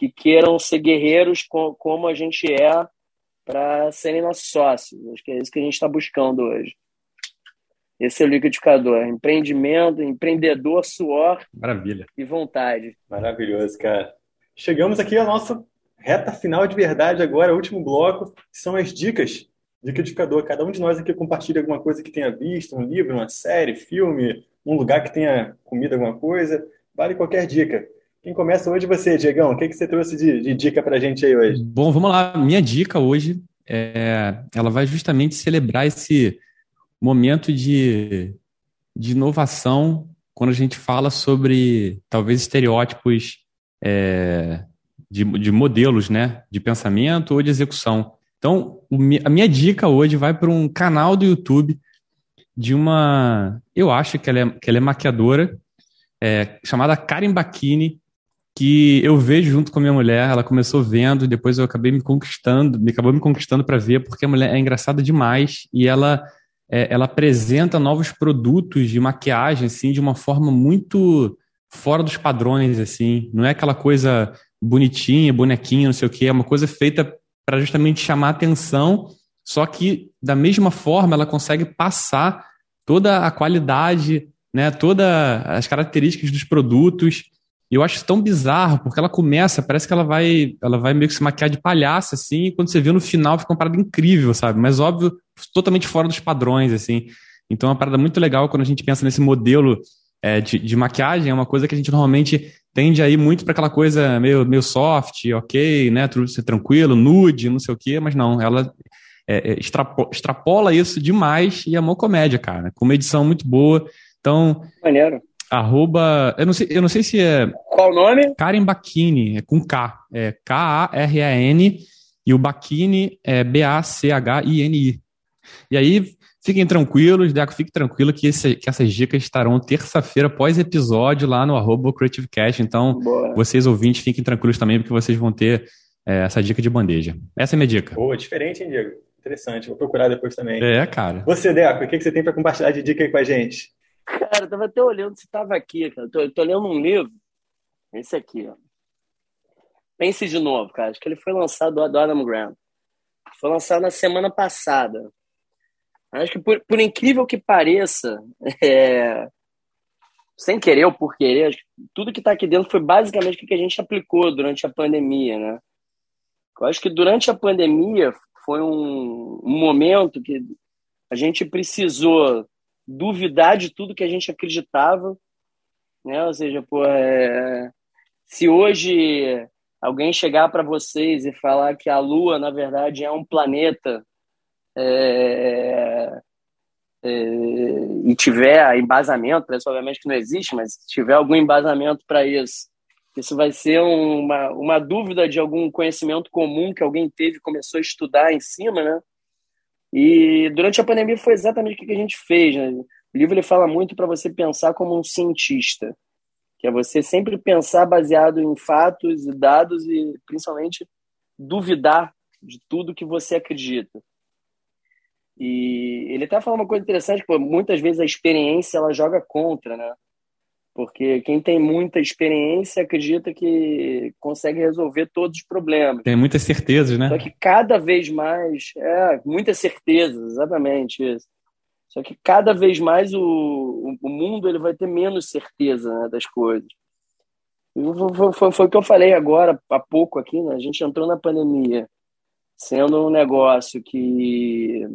que queiram ser guerreiros com, como a gente é para serem nossos sócios. Acho que é isso que a gente está buscando hoje. Esse é o liquidificador. Empreendimento, empreendedor, suor Maravilha. e vontade. Maravilhoso, cara. Chegamos aqui à nossa reta final de verdade agora, último bloco, são as dicas. Liquidificador. Cada um de nós aqui compartilha alguma coisa que tenha visto, um livro, uma série, filme, um lugar que tenha comido alguma coisa. Vale qualquer dica. Quem começa hoje você, Diegão. O que, que você trouxe de, de dica para a gente aí hoje? Bom, vamos lá. Minha dica hoje, é, ela vai justamente celebrar esse momento de, de inovação quando a gente fala sobre talvez estereótipos é, de, de modelos né, de pensamento ou de execução. Então, a minha dica hoje vai para um canal do YouTube de uma. Eu acho que ela é, que ela é maquiadora, é, chamada Karen Bacchini, que eu vejo junto com a minha mulher. Ela começou vendo, depois eu acabei me conquistando, me acabou me conquistando para ver, porque a mulher é engraçada demais e ela é, ela apresenta novos produtos de maquiagem assim de uma forma muito fora dos padrões assim não é aquela coisa bonitinha bonequinha não sei o que é uma coisa feita para justamente chamar atenção só que da mesma forma ela consegue passar toda a qualidade né todas as características dos produtos e eu acho tão bizarro, porque ela começa, parece que ela vai, ela vai meio que se maquiar de palhaça, assim, e quando você vê no final fica uma parada incrível, sabe? Mas óbvio, totalmente fora dos padrões, assim. Então é uma parada muito legal quando a gente pensa nesse modelo é, de, de, maquiagem, é uma coisa que a gente normalmente tende a ir muito para aquela coisa meio, meio soft, ok, né? Tudo ser tranquilo, nude, não sei o quê, mas não, ela é, é extrapola, extrapola isso demais e é uma comédia, cara, com uma edição muito boa. Então. Maneiro. Arroba. Eu não sei, eu não sei se é. Qual o nome? Karen Bacchini, é com K. É K-A-R-E-N. E o Bacchini é B-A-C-H-I-N-I. E aí, fiquem tranquilos, Deco, fique tranquilo que, esse, que essas dicas estarão terça-feira após episódio lá no arroba Creative Cash. Então, Boa. vocês ouvintes, fiquem tranquilos também, porque vocês vão ter é, essa dica de bandeja. Essa é a minha dica. Boa, diferente, hein, Diego? Interessante. Vou procurar depois também. É, cara. Você, Deco, o que você tem para compartilhar de dica aí com a gente? Cara, eu tava até olhando se tava aqui, cara. Tô, tô lendo um livro. Esse aqui, ó. Pense de novo, cara. Acho que ele foi lançado do Adam Grant. Foi lançado na semana passada. Acho que por, por incrível que pareça, é... sem querer ou por querer, tudo que está aqui dentro foi basicamente o que a gente aplicou durante a pandemia, né? Eu acho que durante a pandemia foi um, um momento que a gente precisou duvidar de tudo que a gente acreditava, né? Ou seja, pô, é... se hoje alguém chegar para vocês e falar que a Lua, na verdade, é um planeta é... É... e tiver embasamento, obviamente que não existe, mas se tiver algum embasamento para isso, isso vai ser uma, uma dúvida de algum conhecimento comum que alguém teve e começou a estudar em cima, né? E durante a pandemia foi exatamente o que a gente fez. Né? O livro ele fala muito para você pensar como um cientista, que é você sempre pensar baseado em fatos e dados e principalmente duvidar de tudo que você acredita. E ele até fala uma coisa interessante, que muitas vezes a experiência ela joga contra, né? Porque quem tem muita experiência acredita que consegue resolver todos os problemas. Tem muitas certezas, né? Só que cada vez mais, é, muitas certezas, exatamente isso. Só que cada vez mais o, o mundo ele vai ter menos certeza né, das coisas. Foi, foi, foi, o que eu falei agora, há pouco aqui, né? A gente entrou na pandemia sendo um negócio que,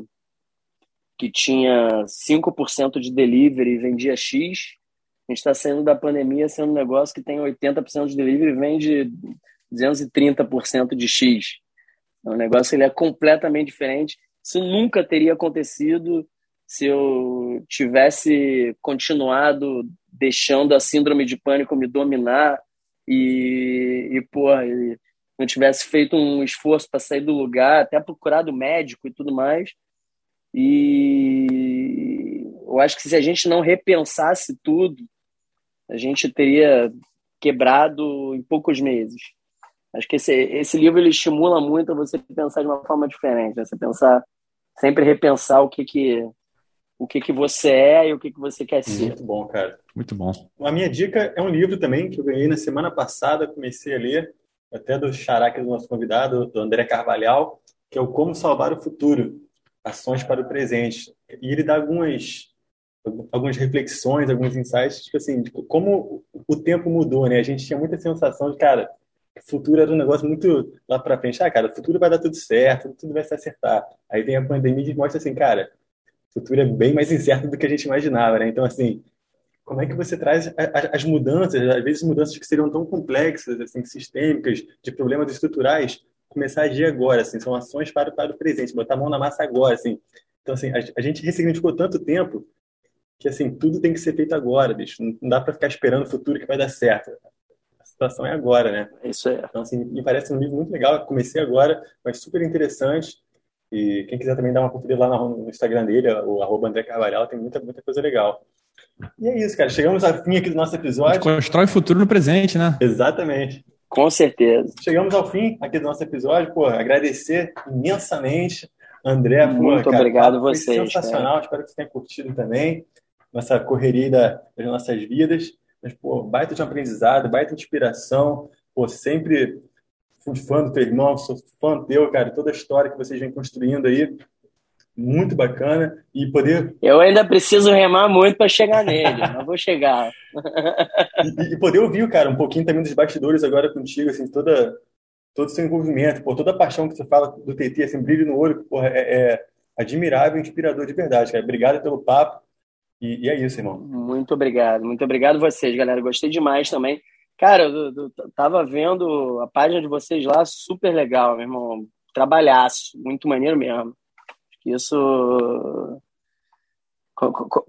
que tinha 5% de delivery e vendia X, a gente está saindo da pandemia sendo um negócio que tem 80% de delivery e vende 230% de X. É negócio ele é completamente diferente. Isso nunca teria acontecido se eu tivesse continuado deixando a síndrome de pânico me dominar e, e porra, e não tivesse feito um esforço para sair do lugar, até procurado médico e tudo mais. E eu acho que se a gente não repensasse tudo, a gente teria quebrado em poucos meses. Acho que esse, esse livro ele estimula muito a você pensar de uma forma diferente, né? você pensar sempre repensar o que que o que que você é e o que que você quer ser. Muito bom, cara. Muito bom. A minha dica é um livro também que eu ganhei na semana passada, comecei a ler, até do xará do nosso convidado, do André Carvalhal, que é o Como Salvar o Futuro, Ações para o Presente. E ele dá algumas algumas reflexões, alguns insights, tipo assim, de como o tempo mudou, né? A gente tinha muita sensação de, cara, futuro era um negócio muito lá para frente. Ah, cara, o futuro vai dar tudo certo, tudo vai se acertar. Aí vem a pandemia e mostra assim, cara, o futuro é bem mais incerto do que a gente imaginava, né? Então, assim, como é que você traz as mudanças, às vezes mudanças que seriam tão complexas, assim, sistêmicas, de problemas estruturais, começar a agir agora, assim, são ações para, para o presente, botar a mão na massa agora, assim. Então, assim, a, a gente ressignificou tanto tempo que, assim, tudo tem que ser feito agora, bicho. Não, dá para ficar esperando o futuro que vai dar certo situação é agora, né? Isso é. Então, assim, me parece um livro muito legal. Comecei agora, mas super interessante. E quem quiser também dar uma conferida lá no Instagram dele, o arroba André Carvalhal, tem muita, muita coisa legal. E é isso, cara. Chegamos ao fim aqui do nosso episódio. A gente constrói o futuro no presente, né? Exatamente. Com certeza. Chegamos ao fim aqui do nosso episódio. Pô, agradecer imensamente, André. Muito pô, cara, obrigado a vocês. Sensacional. Cara. Espero que você tenha curtido também. Nossa correria das nossas vidas. Mas, pô, baita de um aprendizado, baita de inspiração. Pô, sempre fui fã do teu irmão, sou fã teu, cara, toda a história que vocês vêm construindo aí. Muito bacana. E poder. Eu ainda preciso remar muito para chegar nele, mas vou chegar. e, e, poder ouvir, cara, um pouquinho também dos bastidores agora contigo, assim, toda, todo o seu envolvimento, por toda a paixão que você fala do TT, assim, brilho no olho, porra, é, é admirável e inspirador de verdade, cara. Obrigado pelo papo. E, e, é isso, irmão. Muito obrigado, muito obrigado vocês, galera. Gostei demais também. Cara, eu, eu, eu tava vendo a página de vocês lá, super legal, meu irmão. Trabalhaço, muito maneiro mesmo. Isso.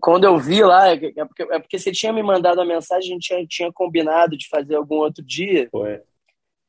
Quando eu vi lá, é, é porque, é porque você tinha me mandado a mensagem, a gente tinha, tinha combinado de fazer algum outro dia. Foi.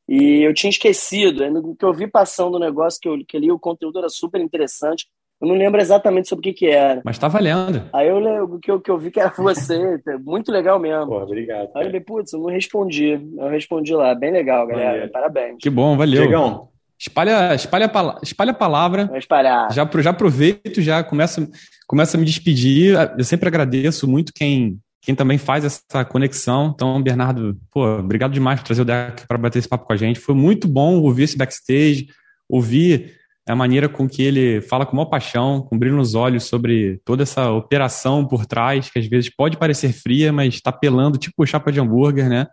E eu tinha esquecido. No que eu vi passando o negócio, que eu que li, o conteúdo era super interessante. Eu não lembro exatamente sobre o que, que era. Mas tá valendo. Aí eu lembro que eu, que eu vi que era você. muito legal mesmo. Pô, obrigado. Aí eu falei, putz, eu não respondi. Eu respondi lá. Bem legal, galera. Valeu. Parabéns. Que bom, valeu. Diegão. Espalha, espalha, espalha a palavra. Vou espalhar. Já, já aproveito, já começa, começa a me despedir. Eu sempre agradeço muito quem, quem também faz essa conexão. Então, Bernardo, pô, obrigado demais por trazer o deck para bater esse papo com a gente. Foi muito bom ouvir esse backstage, ouvir a maneira com que ele fala com maior paixão, com brilho nos olhos sobre toda essa operação por trás, que às vezes pode parecer fria, mas está pelando tipo chapa de hambúrguer, né?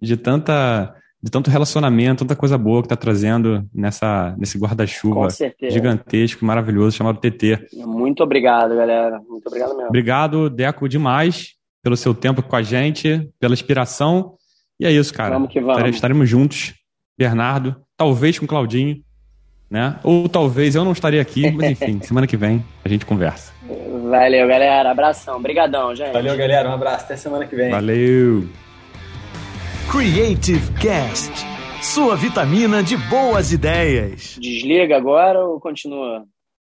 De tanta de tanto relacionamento, tanta coisa boa que está trazendo nessa, nesse guarda-chuva gigantesco, maravilhoso, chamado TT. Muito obrigado, galera. Muito obrigado mesmo. Obrigado, Deco, demais pelo seu tempo com a gente, pela inspiração. E é isso, cara. Vamos que vamos. Estaremos juntos, Bernardo, talvez com Claudinho né? Ou talvez eu não estaria aqui, mas enfim, semana que vem a gente conversa. Valeu, galera. Abração. Obrigadão, gente. Valeu, galera. Um abraço. Até semana que vem. Valeu. Creative Cast. Sua vitamina de boas ideias. Desliga agora ou continua?